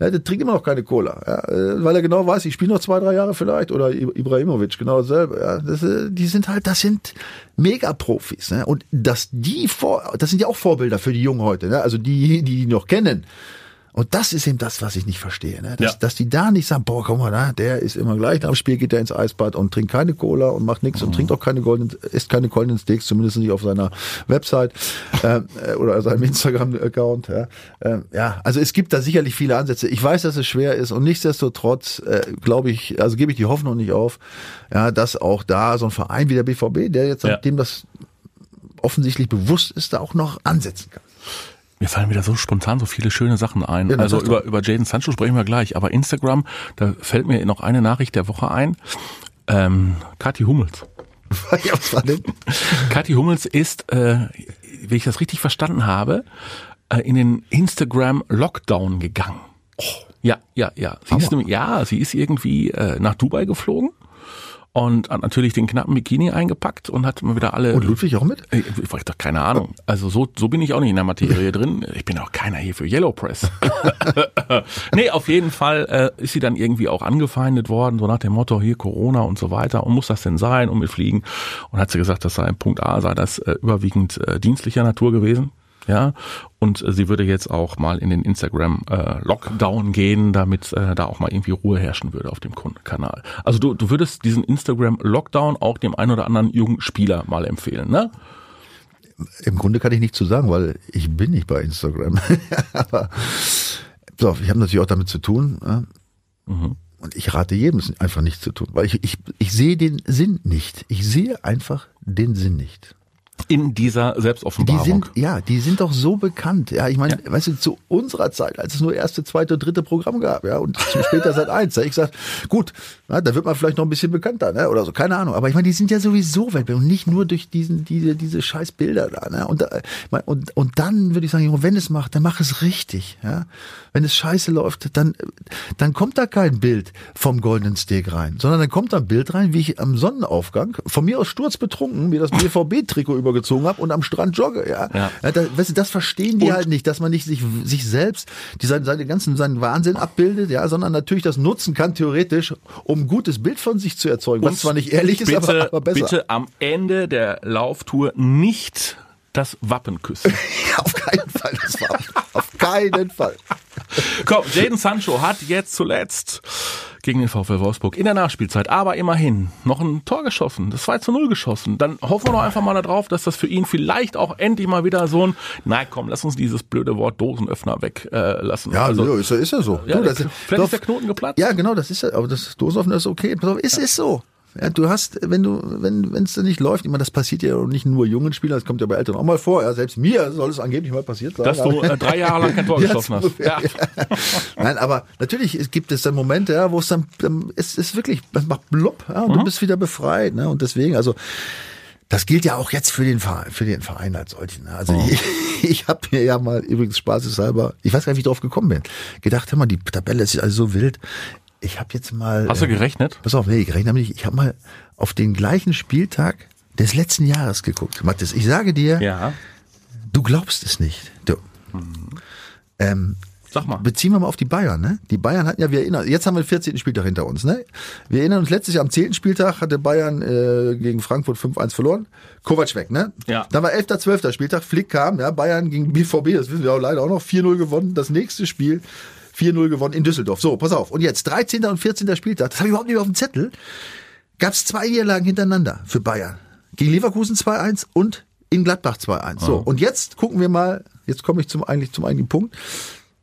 ja der trinkt immer noch keine Cola, ja, äh, weil er genau weiß, ich spiele noch zwei, drei Jahre vielleicht. Oder Ibrahimovic, genau dasselbe. Ja, das, äh, die sind halt, das sind Megaprofis. Ne? Und dass die vor, das sind ja auch Vorbilder für die Jungen heute, ne? also die, die noch kennen. Und das ist eben das, was ich nicht verstehe. Ne? Dass, ja. dass die da nicht sagen, boah, komm mal, da, der ist immer gleich nach dem Spiel, geht er ins Eisbad und trinkt keine Cola und macht nichts mhm. und trinkt auch keine goldenen, isst keine goldenen Steaks, zumindest nicht auf seiner Website *laughs* äh, oder seinem Instagram-Account. Ja. Äh, ja, also es gibt da sicherlich viele Ansätze. Ich weiß, dass es schwer ist und nichtsdestotrotz äh, glaube ich, also gebe ich die Hoffnung nicht auf, ja, dass auch da so ein Verein wie der BVB, der jetzt, ja. dem das offensichtlich bewusst ist, da auch noch ansetzen kann. Mir fallen wieder so spontan so viele schöne Sachen ein. Ja, also über, über Jaden Sancho sprechen wir gleich. Aber Instagram, da fällt mir noch eine Nachricht der Woche ein. Ähm, Kathi Hummels. *laughs* ja, was war denn? Kathi Hummels ist, äh, wie ich das richtig verstanden habe, äh, in den Instagram Lockdown gegangen. Oh. Ja, ja, ja. Sie ist, ja, sie ist irgendwie äh, nach Dubai geflogen und hat natürlich den knappen Bikini eingepackt und hat immer wieder alle. Und Ludwig auch mit? Ich, ich, ich doch keine Ahnung. Also so, so bin ich auch nicht in der Materie *laughs* drin. Ich bin auch keiner hier für Yellow Press. *laughs* nee, auf jeden Fall äh, ist sie dann irgendwie auch angefeindet worden, so nach dem Motto hier Corona und so weiter. Und muss das denn sein? Und mit Fliegen. Und hat sie gesagt, das sei Punkt A, sei das äh, überwiegend äh, dienstlicher Natur gewesen ja, und äh, sie würde jetzt auch mal in den Instagram äh, Lockdown gehen, damit äh, da auch mal irgendwie Ruhe herrschen würde auf dem Kanal. Also du, du würdest diesen Instagram Lockdown auch dem einen oder anderen jungen Spieler mal empfehlen, ne? Im Grunde kann ich nicht zu sagen, weil ich bin nicht bei Instagram. *laughs* Aber so, ich habe natürlich auch damit zu tun. Ja? Mhm. Und ich rate jedem, es einfach nicht zu tun, weil ich, ich, ich sehe den Sinn nicht. Ich sehe einfach den Sinn nicht in dieser Selbstoffenbarung. Die sind, ja, die sind doch so bekannt. Ja, ich meine, ja. weißt du, zu unserer Zeit, als es nur erste, zweite und dritte Programm gab, ja, und später seit eins, da ich gesagt, gut, na, da wird man vielleicht noch ein bisschen bekannter, ne, oder so, keine Ahnung. Aber ich meine, die sind ja sowieso weltberühmt und nicht nur durch diesen, diese, diese scheiß Bilder da, ne, und, da, und, und dann würde ich sagen, wenn es macht, dann mach es richtig, ja. Wenn es scheiße läuft, dann, dann kommt da kein Bild vom Goldenen Steak rein, sondern dann kommt da ein Bild rein, wie ich am Sonnenaufgang, von mir aus sturzbetrunken, mir das BVB-Trikot über übergezogen habe und am Strand jogge. Ja, ja. ja das, weißt du, das verstehen die und halt nicht, dass man nicht sich, sich selbst die seine, seine ganzen seinen Wahnsinn abbildet, ja, sondern natürlich das nutzen kann theoretisch, um ein gutes Bild von sich zu erzeugen, was zwar nicht ehrlich bitte, ist, aber, aber besser. Bitte am Ende der Lauftour nicht das Wappen küssen. *laughs* Auf keinen Fall das Wappen. Auf keinen Fall. Komm, Jaden Sancho hat jetzt zuletzt gegen den VfL Wolfsburg in der Nachspielzeit. Aber immerhin noch ein Tor geschossen, das 2 zu 0 geschossen. Dann hoffen wir doch einfach mal darauf, dass das für ihn vielleicht auch endlich mal wieder so ein, na komm, lass uns dieses blöde Wort Dosenöffner weglassen. Äh, ja, also, ist, ist ja so. Ja, du, das, vielleicht doch, ist der Knoten geplatzt. Ja, genau, das ist ja, aber das Dosenöffner ist okay. Es ja. ist so. Ja, du hast, wenn du, wenn wenn es nicht läuft, ich meine, das passiert ja nicht nur jungen Spielern, das kommt ja bei Eltern auch mal vor. Ja, selbst mir soll es angeblich mal passiert sein. Dass du äh, drei Jahre lang kein Tor *laughs* geschossen hast. Ja. Nein, aber natürlich gibt es dann Momente, ja, wo es dann, es ist wirklich, es macht blub, ja, und mhm. du bist wieder befreit, ne? Und deswegen, also Das gilt ja auch jetzt für den Verein, für den Verein als solchen. ne? Also ich, *laughs* ich habe mir ja mal übrigens spaßeshalber, ich weiß gar nicht, wie ich drauf gekommen bin, gedacht, hör mal, die Tabelle ist ja also so wild. Ich habe jetzt mal. Hast du äh, gerechnet? Pass auf, nee, gerechnet habe ich nicht. Ich habe mal auf den gleichen Spieltag des letzten Jahres geguckt. Mathis, ich sage dir, Ja. du glaubst es nicht. Du. Ähm, Sag mal. Beziehen wir mal auf die Bayern, ne? Die Bayern hatten ja, wir erinnern, jetzt haben wir den 14. Spieltag hinter uns, ne? Wir erinnern uns, letztes Jahr am 10. Spieltag hatte Bayern äh, gegen Frankfurt 5-1 verloren. Kovac weg, ne? Ja. Dann war 11. 12. Spieltag, Flick kam, ja, Bayern gegen BVB, das wissen wir auch leider auch noch, 4-0 gewonnen. Das nächste Spiel 4-0 gewonnen in Düsseldorf. So, pass auf. Und jetzt 13. und 14. Spieltag, das habe ich überhaupt nicht mehr auf dem Zettel, gab es zwei Niederlagen hintereinander für Bayern. Gegen Leverkusen 2-1 und in Gladbach 2-1. So, und jetzt gucken wir mal, jetzt komme ich zum eigentlich zum eigentlichen Punkt.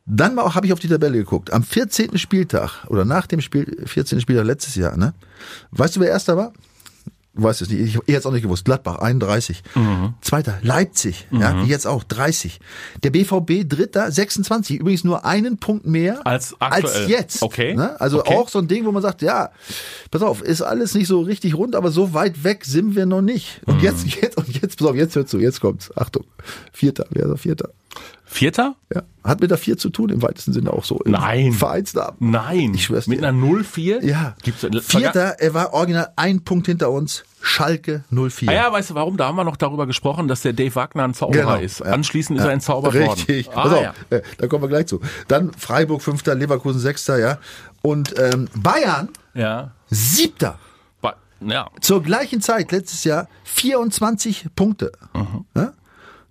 Dann habe ich auf die Tabelle geguckt. Am 14. Spieltag oder nach dem Spiel, 14. Spieltag letztes Jahr, ne? Weißt du, wer erster war? Du weißt es nicht. Ich, ich hätte es auch nicht gewusst. Gladbach 31. Zweiter Leipzig, ja, jetzt auch 30. Der BVB Dritter 26. Übrigens nur einen Punkt mehr Als aktuell. als jetzt. Okay. Ne? Also Okay. auch so ein Ding, wo man sagt, ja, pass auf, ist alles nicht so richtig rund, aber so weit weg sind wir noch nicht. Und jetzt, jetzt, und jetzt, pass auf, jetzt hört zu, jetzt kommt's. Achtung. Vierter, wer ist der Vierter? Vierter? Ja. Hat mit der Vier zu tun, im weitesten Sinne auch so. Nein. Vereinsnamen. Nein. Ich schwör's Mit dir. einer 0-4? Ja. Gibt's, Vierter, er war original ein Punkt hinter uns. Schalke 04. Ah ja, weißt du warum? Da haben wir noch darüber gesprochen, dass der Dave Wagner ein Zauberer Genau, ist. ja. Anschließend ist er entzaubert Richtig. worden. Pass Ah, auf, ja. äh, da kommen wir gleich zu. Dann Freiburg Fünfter, Leverkusen Sechster, ja. Und ähm, Bayern ja. Siebter. Ba- Ja. Zur gleichen Zeit letztes Jahr 24 Punkte. Mhm. Ja?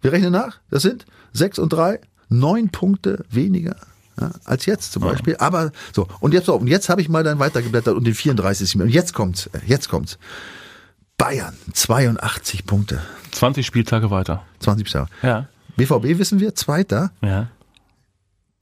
Wir rechnen nach. Das sind sechs und drei, neun Punkte weniger. Ja, als jetzt zum Beispiel. Aber so, und jetzt, so, und jetzt habe ich mal dann weitergeblättert und den 34. Und jetzt kommt's, äh, jetzt kommt's. Bayern, 82 Punkte. 20 Spieltage weiter. 20 Jahre. Ja. BVB wissen wir, Zweiter. Ja.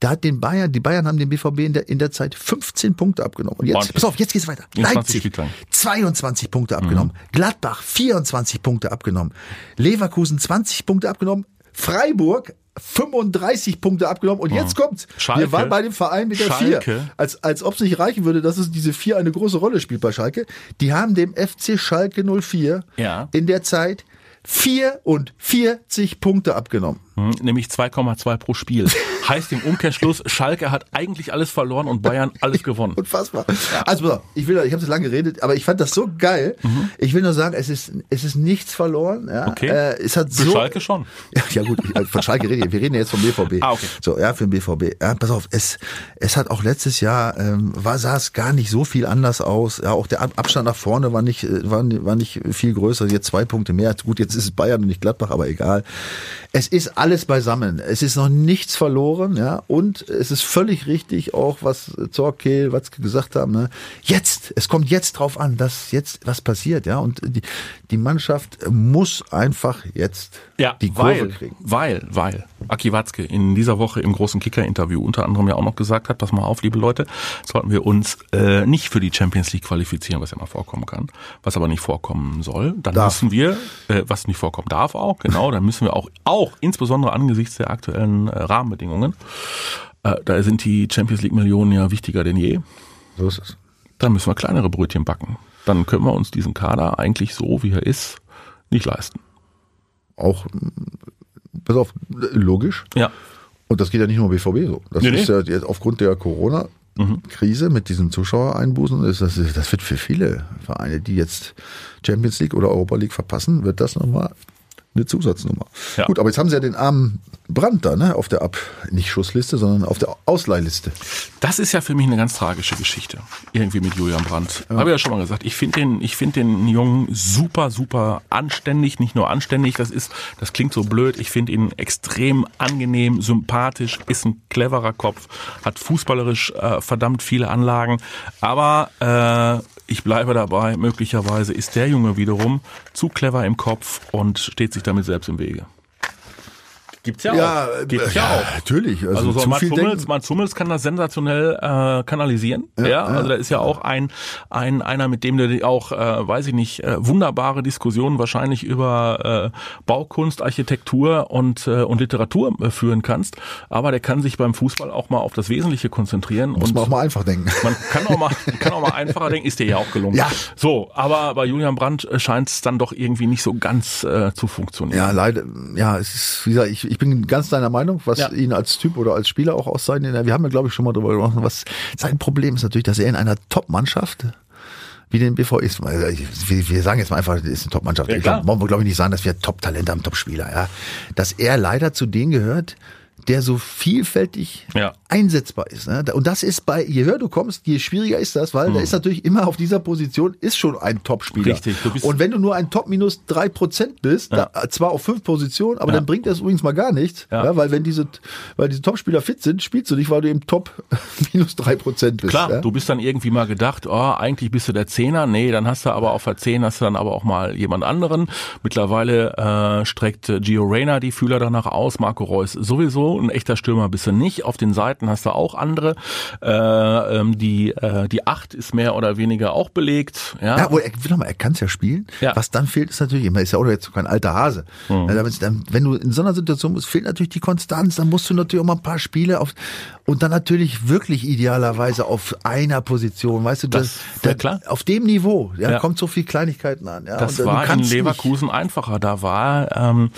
Da hat den Bayern, die Bayern haben den BVB in der, in der Zeit 15 Punkte abgenommen. Und jetzt, Ordentlich. pass auf, jetzt geht's weiter. In 20 Leipzig, Spieltagen. 22 Punkte abgenommen. Gladbach, 24 Punkte abgenommen. Leverkusen, 20 Punkte abgenommen. Freiburg, 35 Punkte abgenommen. Und jetzt kommt's. Schalke. Wir waren bei dem Verein mit der Schalke. 4. Als, als ob es nicht reichen würde, dass es diese 4 eine große Rolle spielt bei Schalke. Die haben dem FC Schalke 04 Ja. in der Zeit 44 Punkte abgenommen. Hm, Nämlich 2,2 pro Spiel. heißt im Umkehrschluss, Schalke hat eigentlich alles verloren und Bayern alles gewonnen. Unfassbar. Also, ich will, ich habe so lange geredet, aber ich fand das so geil. Ich will nur sagen, es ist, es ist nichts verloren. Ja. Mhm. Okay. Äh, es hat Für so, Schalke schon. Ja, ja gut, ich- von Schalke reden wir. Wir reden ja jetzt vom BVB. Ah, okay. So, ja, für den BVB. Ja, pass auf, es, es hat auch letztes Jahr, ähm, war, sah es gar nicht so viel anders aus. Ja, auch der Ab- Abstand nach vorne war nicht, äh, war, war nicht viel größer. Jetzt zwei Punkte mehr. Gut, jetzt ist es Bayern und nicht Gladbach, aber egal. Es ist alles beisammen. Es ist noch nichts verloren, ja. Und es ist völlig richtig, auch was Zorkehl, Watzke gesagt haben, ne. Jetzt, es kommt jetzt drauf an, dass jetzt was passiert, ja. Und die, die Mannschaft muss einfach jetzt Ja, die Kurve weil, kriegen. weil, weil Aki Watzke in dieser Woche im großen Kicker-Interview unter anderem ja auch noch gesagt hat, pass mal auf, liebe Leute, sollten wir uns äh, nicht für die Champions League qualifizieren, was ja mal vorkommen kann, was aber nicht vorkommen soll, dann Darf. müssen wir, äh, was nicht vorkommen darf auch, genau, dann müssen wir auch, auch insbesondere angesichts der aktuellen äh, Rahmenbedingungen, äh, da sind die Champions League-Millionen ja wichtiger denn je, So ist es. dann müssen wir kleinere Brötchen backen. Dann können wir uns diesen Kader eigentlich so, wie er ist, nicht leisten. Auch, pass auf, logisch. Ja. Und das geht ja nicht nur BVB so. Das Nee, ist nee. ja jetzt aufgrund der Corona-Krise mit diesen Zuschauereinbußen, ist das, das wird für viele Vereine, die jetzt Champions League oder Europa League verpassen, wird das nochmal eine Zusatznummer. Ja. Gut, aber jetzt haben sie ja den armen Brand da, ne, auf der Ab, nicht Schussliste, sondern auf der Ausleihliste. Das ist ja für mich eine ganz tragische Geschichte. Irgendwie mit Julian Brandt. Habe ich ja schon mal gesagt. Ich finde den, ich finde den Jungen super, super anständig. Nicht nur anständig, das ist, das klingt so blöd. Ich finde ihn extrem angenehm, sympathisch, ist ein cleverer Kopf, hat fußballerisch äh, verdammt viele Anlagen. Aber äh, ich bleibe dabei, möglicherweise ist der Junge wiederum zu clever im Kopf und steht sich damit selbst im Wege. Gibt's ja, Ja, auch. äh, Gibt's ja, auch. natürlich. Also, Also so zu Mats viel Hummels. Mats Hummels kann das sensationell äh, kanalisieren. Ja, also da ist ja auch ein, ein einer, mit dem du auch, äh, weiß ich nicht, äh, wunderbare Diskussionen wahrscheinlich über äh, Baukunst, Architektur und und, äh, und Literatur äh, führen kannst. Aber der kann sich beim Fußball auch mal auf das Wesentliche konzentrieren. Muss und man auch mal einfach denken. man kann auch mal, kann auch mal einfacher denken, ist dir ja auch gelungen. Ja. So, aber bei Julian Brandt scheint es dann doch irgendwie nicht so ganz äh, zu funktionieren. Ja, leider, ja, es ist, wie gesagt, ich, ich bin ganz deiner Meinung, was Ja. ihn als Typ oder als Spieler auch auszeichnet. Wir haben ja, glaube ich, schon mal drüber gesprochen, was sein Problem ist natürlich, dass er in einer Top-Mannschaft wie den BV ist. Also Wir, sagen jetzt mal einfach, das ist eine Top-Mannschaft. Ja, ich glaub, wollen wir, glaube ich, nicht sagen, dass wir Top-Talente haben, Top-Spieler, ja. Dass er leider zu denen gehört, der so vielfältig Ja. einsetzbar ist. Ne? Und das ist bei, je höher du kommst, je schwieriger ist das, weil der ist natürlich immer auf dieser Position, ist schon ein Top-Spieler. Richtig, du bist- Und wenn du nur ein Top minus drei Prozent bist, da, zwar auf fünf Positionen, aber Ja. dann bringt das übrigens mal gar nichts, Ja. ja. weil wenn diese, weil diese Top-Spieler fit sind, spielst du nicht, weil du im Top *laughs* minus drei Prozent bist. Klar, ja? du bist dann irgendwie mal gedacht, oh, eigentlich bist du der Zehner. Nee, dann hast du aber auf der Zehn hast du dann aber auch mal jemand anderen. Mittlerweile äh, streckt Gio Reyna die Fühler danach aus, Marco Reus sowieso. Ein echter Stürmer bist du nicht. Auf den Seiten hast du auch andere. Äh, ähm, die, äh, die Acht ist mehr oder weniger auch belegt. Ja, Ja, aber er, will noch mal, er kann es ja spielen. Ja. Was dann fehlt, ist natürlich immer, ist ja auch jetzt kein alter Hase. Mhm. Dann, wenn du in so einer Situation bist, fehlt natürlich die Konstanz, dann musst du natürlich auch mal ein paar Spiele auf, und dann natürlich wirklich idealerweise auf einer Position, weißt du, Das- ja, klar. auf dem Niveau, ja, Ja. kommt so viel Kleinigkeiten an, ja. Das und, äh, war in Leverkusen einfacher. Da war, ähm,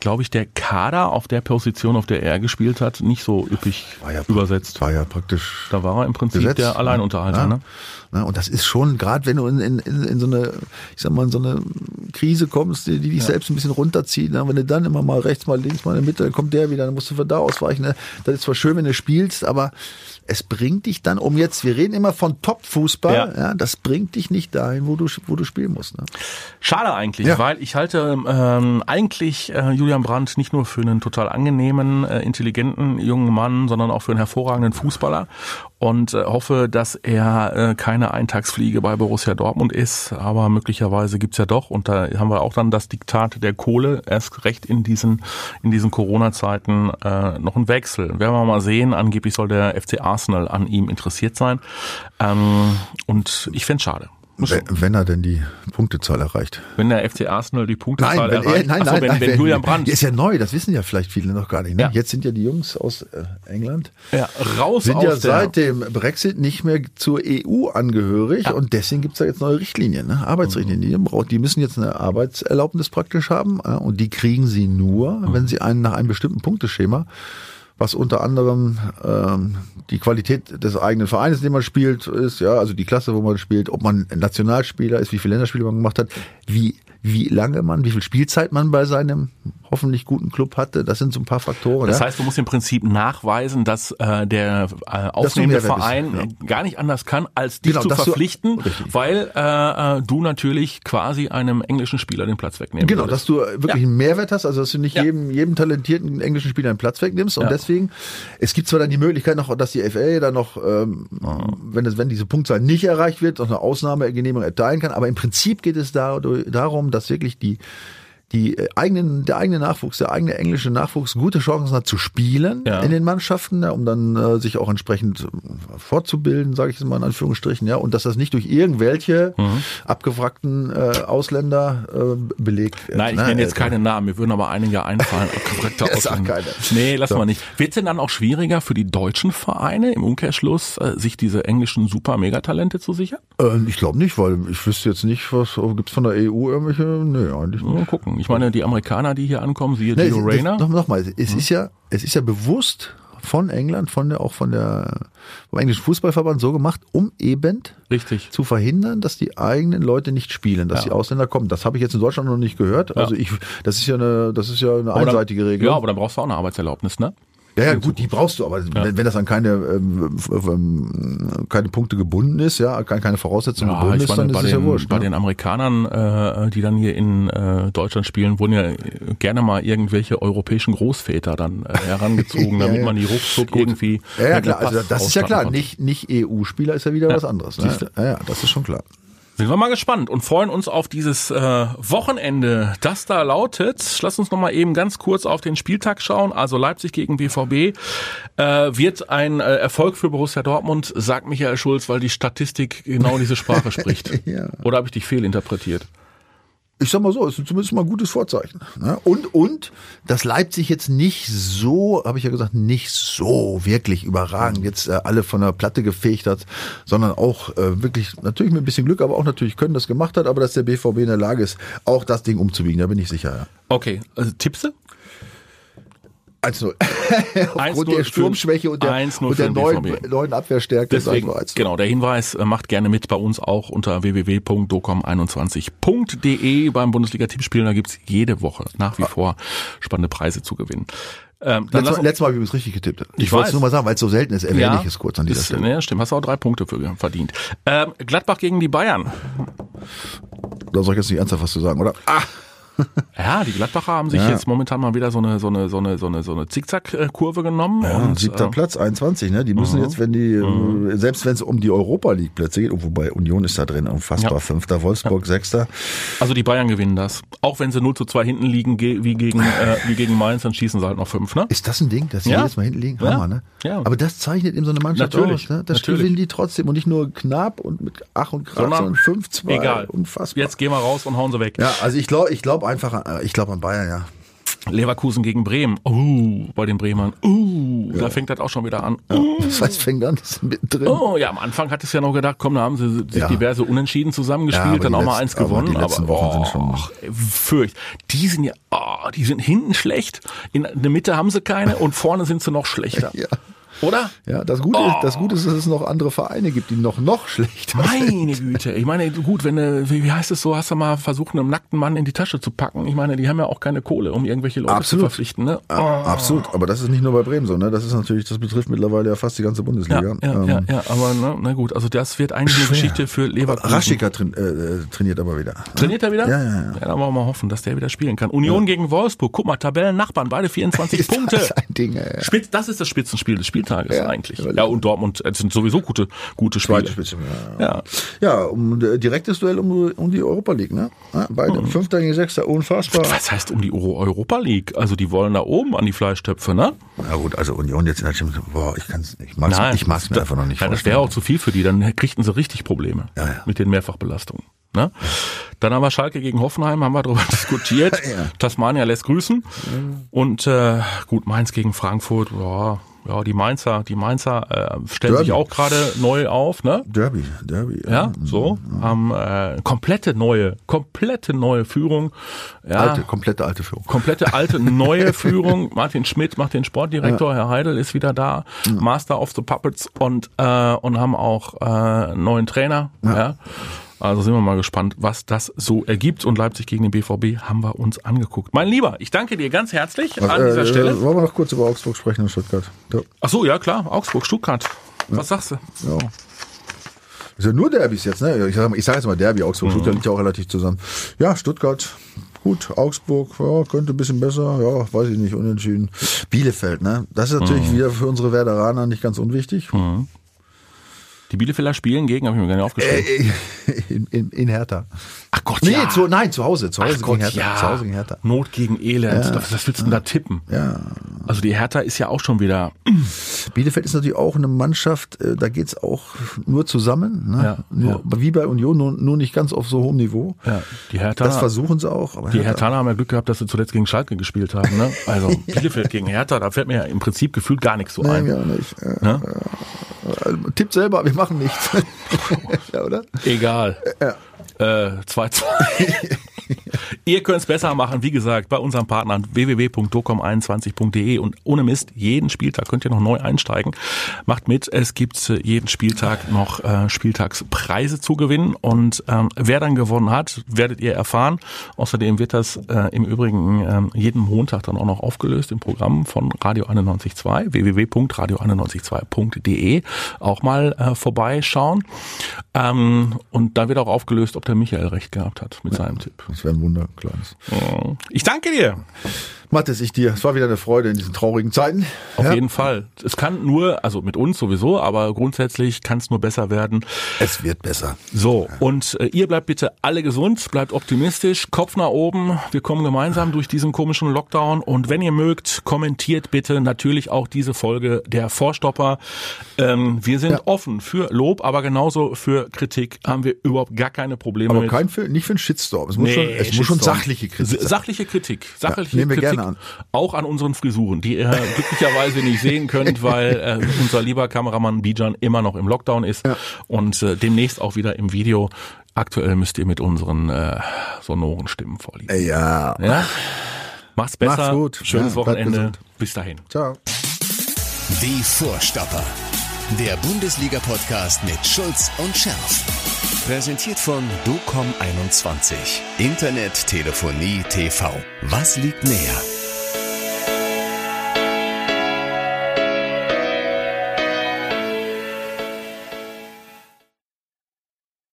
glaube ich, der Kader auf der Position, auf der er gespielt hat, nicht so üppig War ja, übersetzt. War ja praktisch Da war er im Prinzip Gesetz, der Alleinunterhalter. ja. Ne? Ja, und das ist schon, gerade wenn du in, in, in so eine, ich sag mal, in so eine Krise kommst, die, die dich selbst ein bisschen runterzieht, ne? wenn du dann immer mal rechts, mal links, mal in der Mitte, dann kommt der wieder, dann musst du von da ausweichen. Ne? Das ist zwar schön, wenn du spielst, aber es bringt dich dann, um jetzt, wir reden immer von Top-Fußball, Ja. ja. das bringt dich nicht dahin, wo du, wo du spielen musst. Ne? Schade eigentlich, Ja. weil ich halte ähm, eigentlich äh, Julian Brandt nicht nur für einen total angenehmen, äh, intelligenten jungen Mann, sondern auch für einen hervorragenden Fußballer und äh, hoffe, dass er äh, keine Eintagsfliege bei Borussia Dortmund ist, aber möglicherweise gibt's ja doch und da haben wir auch dann das Diktat der Kohle, erst recht in diesen in diesen Corona-Zeiten äh, noch ein Wechsel. Werden wir mal sehen, angeblich soll der FC Arsenal an ihm interessiert sein ähm, und ich fänd's schade. Wenn, wenn er denn die Punktezahl erreicht. wenn der FC Arsenal die Nein, Punktezahl wenn, er, erreicht. nein, so, nein, wenn, nein, wenn wenn- Julian Brandt ist ja neu, das wissen ja vielleicht viele noch gar nicht. Ne? Ja. Jetzt sind ja die Jungs aus äh, England. ja, raus sind aus ja der, seit dem Brexit nicht mehr zur EU angehörig Ja. und deswegen gibt's da jetzt neue Richtlinien, ne? Arbeitsrichtlinien. Die, braucht- die müssen jetzt eine Arbeitserlaubnis praktisch haben ja, und die kriegen sie nur, Mhm. wenn sie einen nach einem bestimmten Punkteschema was unter anderem ähm, die Qualität des eigenen Vereines, in dem man spielt, ist, ja, also die Klasse, wo man spielt, ob man Nationalspieler ist, wie viele Länderspiele man gemacht hat, wie, wie lange man, wie viel Spielzeit man bei seinem hoffentlich guten Club hatte, das sind so ein paar Faktoren. das heißt, du musst im Prinzip nachweisen, dass äh, der äh, aufnehmende Mehrwert bist, Verein ja. gar nicht anders kann, als dich Genau, zu du- verpflichten, Richtig. weil äh, äh, du natürlich quasi einem englischen Spieler den Platz wegnehmen Genau, würdest. dass du wirklich Ja. einen Mehrwert hast, also dass du nicht Ja. jedem, jedem talentierten englischen Spieler einen Platz wegnimmst. Und deswegen, es gibt zwar dann die Möglichkeit noch, dass die FA dann noch, ähm, wenn, es, wenn diese Punktzahl nicht erreicht wird, noch eine Ausnahmegenehmigung erteilen kann. Aber im Prinzip geht es da, darum, dass wirklich die die äh, eigenen, der eigene Nachwuchs, der eigene englische Nachwuchs gute Chancen hat zu spielen Ja. in den Mannschaften, ja, um dann äh, sich auch entsprechend äh, fortzubilden, sage ich jetzt mal in Anführungsstrichen, ja, und dass das nicht durch irgendwelche Mhm. abgewrackten äh, Ausländer äh, belegt wird. Nein, ich ne? nenne jetzt Äh, keine Namen, mir würden aber einige einfallen. sag *laughs* Ausländer. keine. Nee, lass So. mal nicht. Wird es denn dann auch schwieriger für die deutschen Vereine im Umkehrschluss, äh, sich diese englischen Super-Megatalente zu sichern? Äh, ich glaube nicht, weil ich wüsste jetzt nicht, was oh, gibt's von der EU irgendwelche. Nee, eigentlich nicht. Mal gucken. Ich meine, die Amerikaner, die hier ankommen, siehe Nee, es- Reyna. das- Noch, noch mal, es ist ja, es ist ja bewusst von England, von der, auch von der, vom englischen Fußballverband so gemacht, um eben Richtig. zu verhindern, dass die eigenen Leute nicht spielen, dass Ja. die Ausländer kommen. Das habe ich jetzt in Deutschland noch nicht gehört. Also ich, das ist ja eine, das ist ja eine Aber dann- einseitige Regelung. Ja, aber dann brauchst du auch eine Arbeitserlaubnis, ne? Ja, ja, gut, die brauchst du, aber wenn, wenn das an keine, ähm, ähm, keine Punkte gebunden ist, ja, keine, Voraussetzungen Ja, gebunden ist, meine, dann bei ist es den, ja wurscht. bei ne? den Amerikanern, äh, die dann hier in äh, Deutschland spielen, wurden ja äh, gerne mal irgendwelche europäischen Großväter dann äh, herangezogen, *laughs* Ja, damit ja. man die ruckzuck irgendwie. Ja, ja klar, also das ist ja klar. Nicht, nicht EU-Spieler ist ja wieder was anderes. Ne? Ja, ja, das ist schon klar. Sind wir mal gespannt und freuen uns auf dieses äh, Wochenende, das da lautet. Lass uns noch mal eben ganz kurz auf den Spieltag schauen. Also Leipzig gegen BVB äh, wird ein äh, Erfolg für Borussia Dortmund, sagt Michael Schulz, weil die Statistik genau diese Sprache spricht. *laughs* Ja. Oder habe ich dich fehlinterpretiert? Ich sag mal so, ist zumindest mal ein gutes Vorzeichen. Ne? Und, und, dass Leipzig jetzt nicht so, habe ich ja gesagt, nicht so wirklich überragend jetzt äh, alle von der Platte gefegt hat, sondern auch äh, wirklich, natürlich mit ein bisschen Glück, aber auch natürlich können das gemacht hat, aber dass der BVB in der Lage ist, auch das Ding umzubiegen, da bin ich sicher. Ja. Okay, also Tippse? 1-0. 1-0 *laughs* Aufgrund der Sturmschwäche und der, 1-0 und der neuen, neuen Abwehrstärke. Deswegen, mal 1-0. genau, der Hinweis, äh, macht gerne mit bei uns auch unter www.docom21.de beim Bundesliga-Tippspielen. Da gibt's jede Woche nach wie vor spannende Preise zu gewinnen. Ähm, dann Letztes Mal, letztes Mal habe ich übrigens richtig getippt. Ich, Ich wollte es nur mal sagen, weil es so selten ist, erwähne ja, ich es kurz an dieser ist, Stelle. Ja, stimmt, hast du auch drei Punkte für verdient. Ähm, Gladbach gegen die Bayern. Da soll ich jetzt nicht ernsthaft was zu sagen, oder? Ah, *laughs* Ja, die Gladbacher haben sich Ja. jetzt momentan mal wieder so eine so eine so eine so eine so eine Zickzack-Kurve genommen. Ja, und, siebter äh, Platz, 21, ne? Die müssen jetzt, wenn die, äh, selbst wenn es um die Europa League Plätze geht, wobei Union ist da drin, unfassbar, Ja. fünfter, Wolfsburg, sechster. Also die Bayern gewinnen das. Auch wenn sie 0 zu 2 hinten liegen ge wie, gegen, äh, wie gegen Mainz, dann schießen sie halt noch fünf, ne? Ist das ein Ding, dass sie Ja. jedes Mal hinten liegen? Ja. Hammer, ne? Ja. Aber das zeichnet eben so eine Mannschaft Natürlich. aus, ne? Das Natürlich. gewinnen die trotzdem und nicht nur knapp und mit Ach und Krach, Sondern sondern 5-2. Egal. Unfassbar. Jetzt gehen wir raus und hauen sie weg. Ja, also ich glaube, ich glaube einfach, an- ich glaube an Bayern, ja. Leverkusen gegen Bremen. Uh, bei den Bremern. Uh, da fängt das auch schon wieder an. Uh. *laughs* Das heißt, fängt an, das ist mittendrin. Oh, ja, am Anfang hat es ja noch gedacht, komm, da haben sie sich Ja. diverse Unentschieden Ja, zusammengespielt, aber dann auch mal letzten- eins aber die gewonnen. letzten Wochen sind schon- oh, fürcht. Die sind ja, oh, die sind hinten schlecht, in der Mitte haben sie keine und vorne sind sie noch schlechter. *laughs* Ja. Oder? Ja, das Gute, Oh. ist, das Gute ist, dass es noch andere Vereine gibt, die noch, noch *laughs* schlechter sind. Meine Güte. Ich meine, gut, wenn du, wie wie heißt es so, hast du mal versucht, einem nackten Mann in die Tasche zu packen. Ich meine, die haben ja auch keine Kohle, um irgendwelche Leute Absolut. zu verpflichten. Ne? Ja, Absolut, aber das ist nicht nur bei Bremen so, ne? Das ist natürlich, das betrifft mittlerweile ja fast die ganze Ja, Bundesliga. ja, Ähm, ja, ja, aber na, na gut, also das wird eigentlich eine. Geschichte für Leverkusen. Raschika train, äh, trainiert aber wieder. Trainiert er wieder? Ja, ja, ja. ja dann wollen wir mal hoffen, dass der wieder spielen kann. Union gegen Wolfsburg. Guck mal, Tabellennachbarn, beide 24 *laughs* Ist Punkte. das ein Ding, ey. Spitz, das ist das Spitzenspiel des Spieltages Ja, eigentlich. Ja, und Dortmund, es sind sowieso gute, gute Spiele. Spitze, ja. Ja. Ja, um äh, direktes Duell um, um die Europa League, ne? Beide. Mhm. Fünfter gegen Sechster, unfassbar. Was heißt um die Euro Europa League? Also die wollen da oben an die Fleischtöpfe, ne? Na gut, also Union jetzt in der Champions League, boah, ich kann's nicht. Ich mag's, ich mag's mir das- einfach noch nicht Nein, das wäre auch zu viel für die. Dann kriegten sie richtig Probleme Ja, ja. mit den Mehrfachbelastungen. Ne? Dann haben wir Schalke gegen Hoffenheim, haben wir darüber *laughs* diskutiert. Ja. Tasmania lässt grüßen. Und äh, gut, Mainz gegen Frankfurt, ja, ja, die Mainzer, die Mainzer äh, stellen Derby. sich auch gerade neu auf, ne? Derby, Derby. Ja, so, haben äh, komplette neue, komplette neue Führung. Ja, Alte, komplette alte Führung. komplette alte neue *laughs* Führung. Martin Schmidt macht den Sportdirektor, Herr Heidel ist wieder da, Master of the Puppets und äh, und haben auch äh, einen neuen Trainer. Ja. Also sind wir mal gespannt, was das so ergibt. Und Leipzig gegen den BVB haben wir uns angeguckt. Mein Lieber, ich danke dir ganz herzlich an dieser Äh, Stelle. Wollen wir noch kurz über Augsburg sprechen in Stuttgart? Ja. Ach so, ja klar, Augsburg, Stuttgart. Was sagst du? Ja. Ist ja nur Derbys jetzt, ne? Ich sag, mal- ich sag jetzt mal Derby, Augsburg, Stuttgart liegt ja auch relativ zusammen. Ja, Stuttgart, gut, Augsburg, ja, könnte ein bisschen besser, ja, weiß ich nicht, unentschieden. Bielefeld, ne? Das ist natürlich wieder für unsere Werderaner nicht ganz unwichtig. Die Bielefelder spielen gegen, habe ich mir gar nicht aufgeschrieben. Äh, in, in, in Hertha. Ach Gott, Nee, ja. zu, nein, zu Hause, zu Hause Ach Gott, gegen Hertha. ja. Zu Hause gegen Hertha. Not gegen Elend. Was, was willst du denn da tippen? Ja. Also die Hertha ist ja auch schon wieder. Bielefeld ist natürlich auch eine Mannschaft, äh, da geht's auch nur zusammen. Ne? Ja. Nur, Wie bei Union, nur, nur nicht ganz auf so hohem Niveau. Ja, die Hertha. Das versuchen sie auch. Aber die Hertha- Herthaner haben ja Glück gehabt, dass sie zuletzt gegen Schalke gespielt haben. Ne? Also *laughs* Bielefeld gegen Hertha, da fällt mir ja im Prinzip gefühlt gar nichts so Nein, ein. ja nicht. Ne? äh, tippt selber, wir machen nichts. *laughs* ja, oder? Egal. Äh, 2-2. *laughs* *laughs* Ihr könnt es besser machen, wie gesagt, bei unseren Partnern www.docom21.de und ohne Mist, jeden Spieltag könnt ihr noch neu einsteigen. Macht mit, es gibt äh, jeden Spieltag noch äh, Spieltagspreise zu gewinnen und ähm, wer dann gewonnen hat, werdet ihr erfahren. Außerdem wird das äh, im Übrigen ähm, jeden Montag dann auch noch aufgelöst im Programm von Radio 91.2, www.radio912.de. Auch mal äh, vorbeischauen. Ähm, und da wird auch aufgelöst, ob der Michael recht gehabt hat mit seinem Tipp. Das wäre ein Wunder, kleines. Ich danke dir. Mathis, ich dir. Es war wieder eine Freude in diesen traurigen Zeiten. Auf Ja. jeden Fall. Es kann nur, also mit uns sowieso, aber grundsätzlich kann es nur besser werden. Es wird besser. So, und äh, ihr bleibt bitte alle gesund, bleibt optimistisch, Kopf nach oben. Wir kommen gemeinsam durch diesen komischen Lockdown. Und wenn ihr mögt, kommentiert bitte natürlich auch diese Folge der Vorstopper. Ähm, wir sind Ja. offen für Lob, aber genauso für Kritik haben wir überhaupt gar keine Probleme Aber mit. kein für, nicht für einen Shitstorm. Es muss, schon, es muss schon sachliche Kritik sein. Sachliche Kritik. Sachliche nehmen wir Kritik. An. Auch an unseren Frisuren, die ihr *laughs* glücklicherweise nicht sehen könnt, weil äh, unser lieber Kameramann Bijan immer noch im Lockdown ist und äh, demnächst auch wieder im Video. Aktuell müsst ihr mit unseren äh, sonoren Stimmen vorliegen. Ey, Ja. Ja? Macht's besser. Macht's gut. Schönes Ja, Wochenende. Bis dahin. Ciao. Die Vorstopper. Der Bundesliga-Podcast mit Schulz und Scherf. Präsentiert von DOCOM21. Internet, Telefonie, TV. Was liegt näher?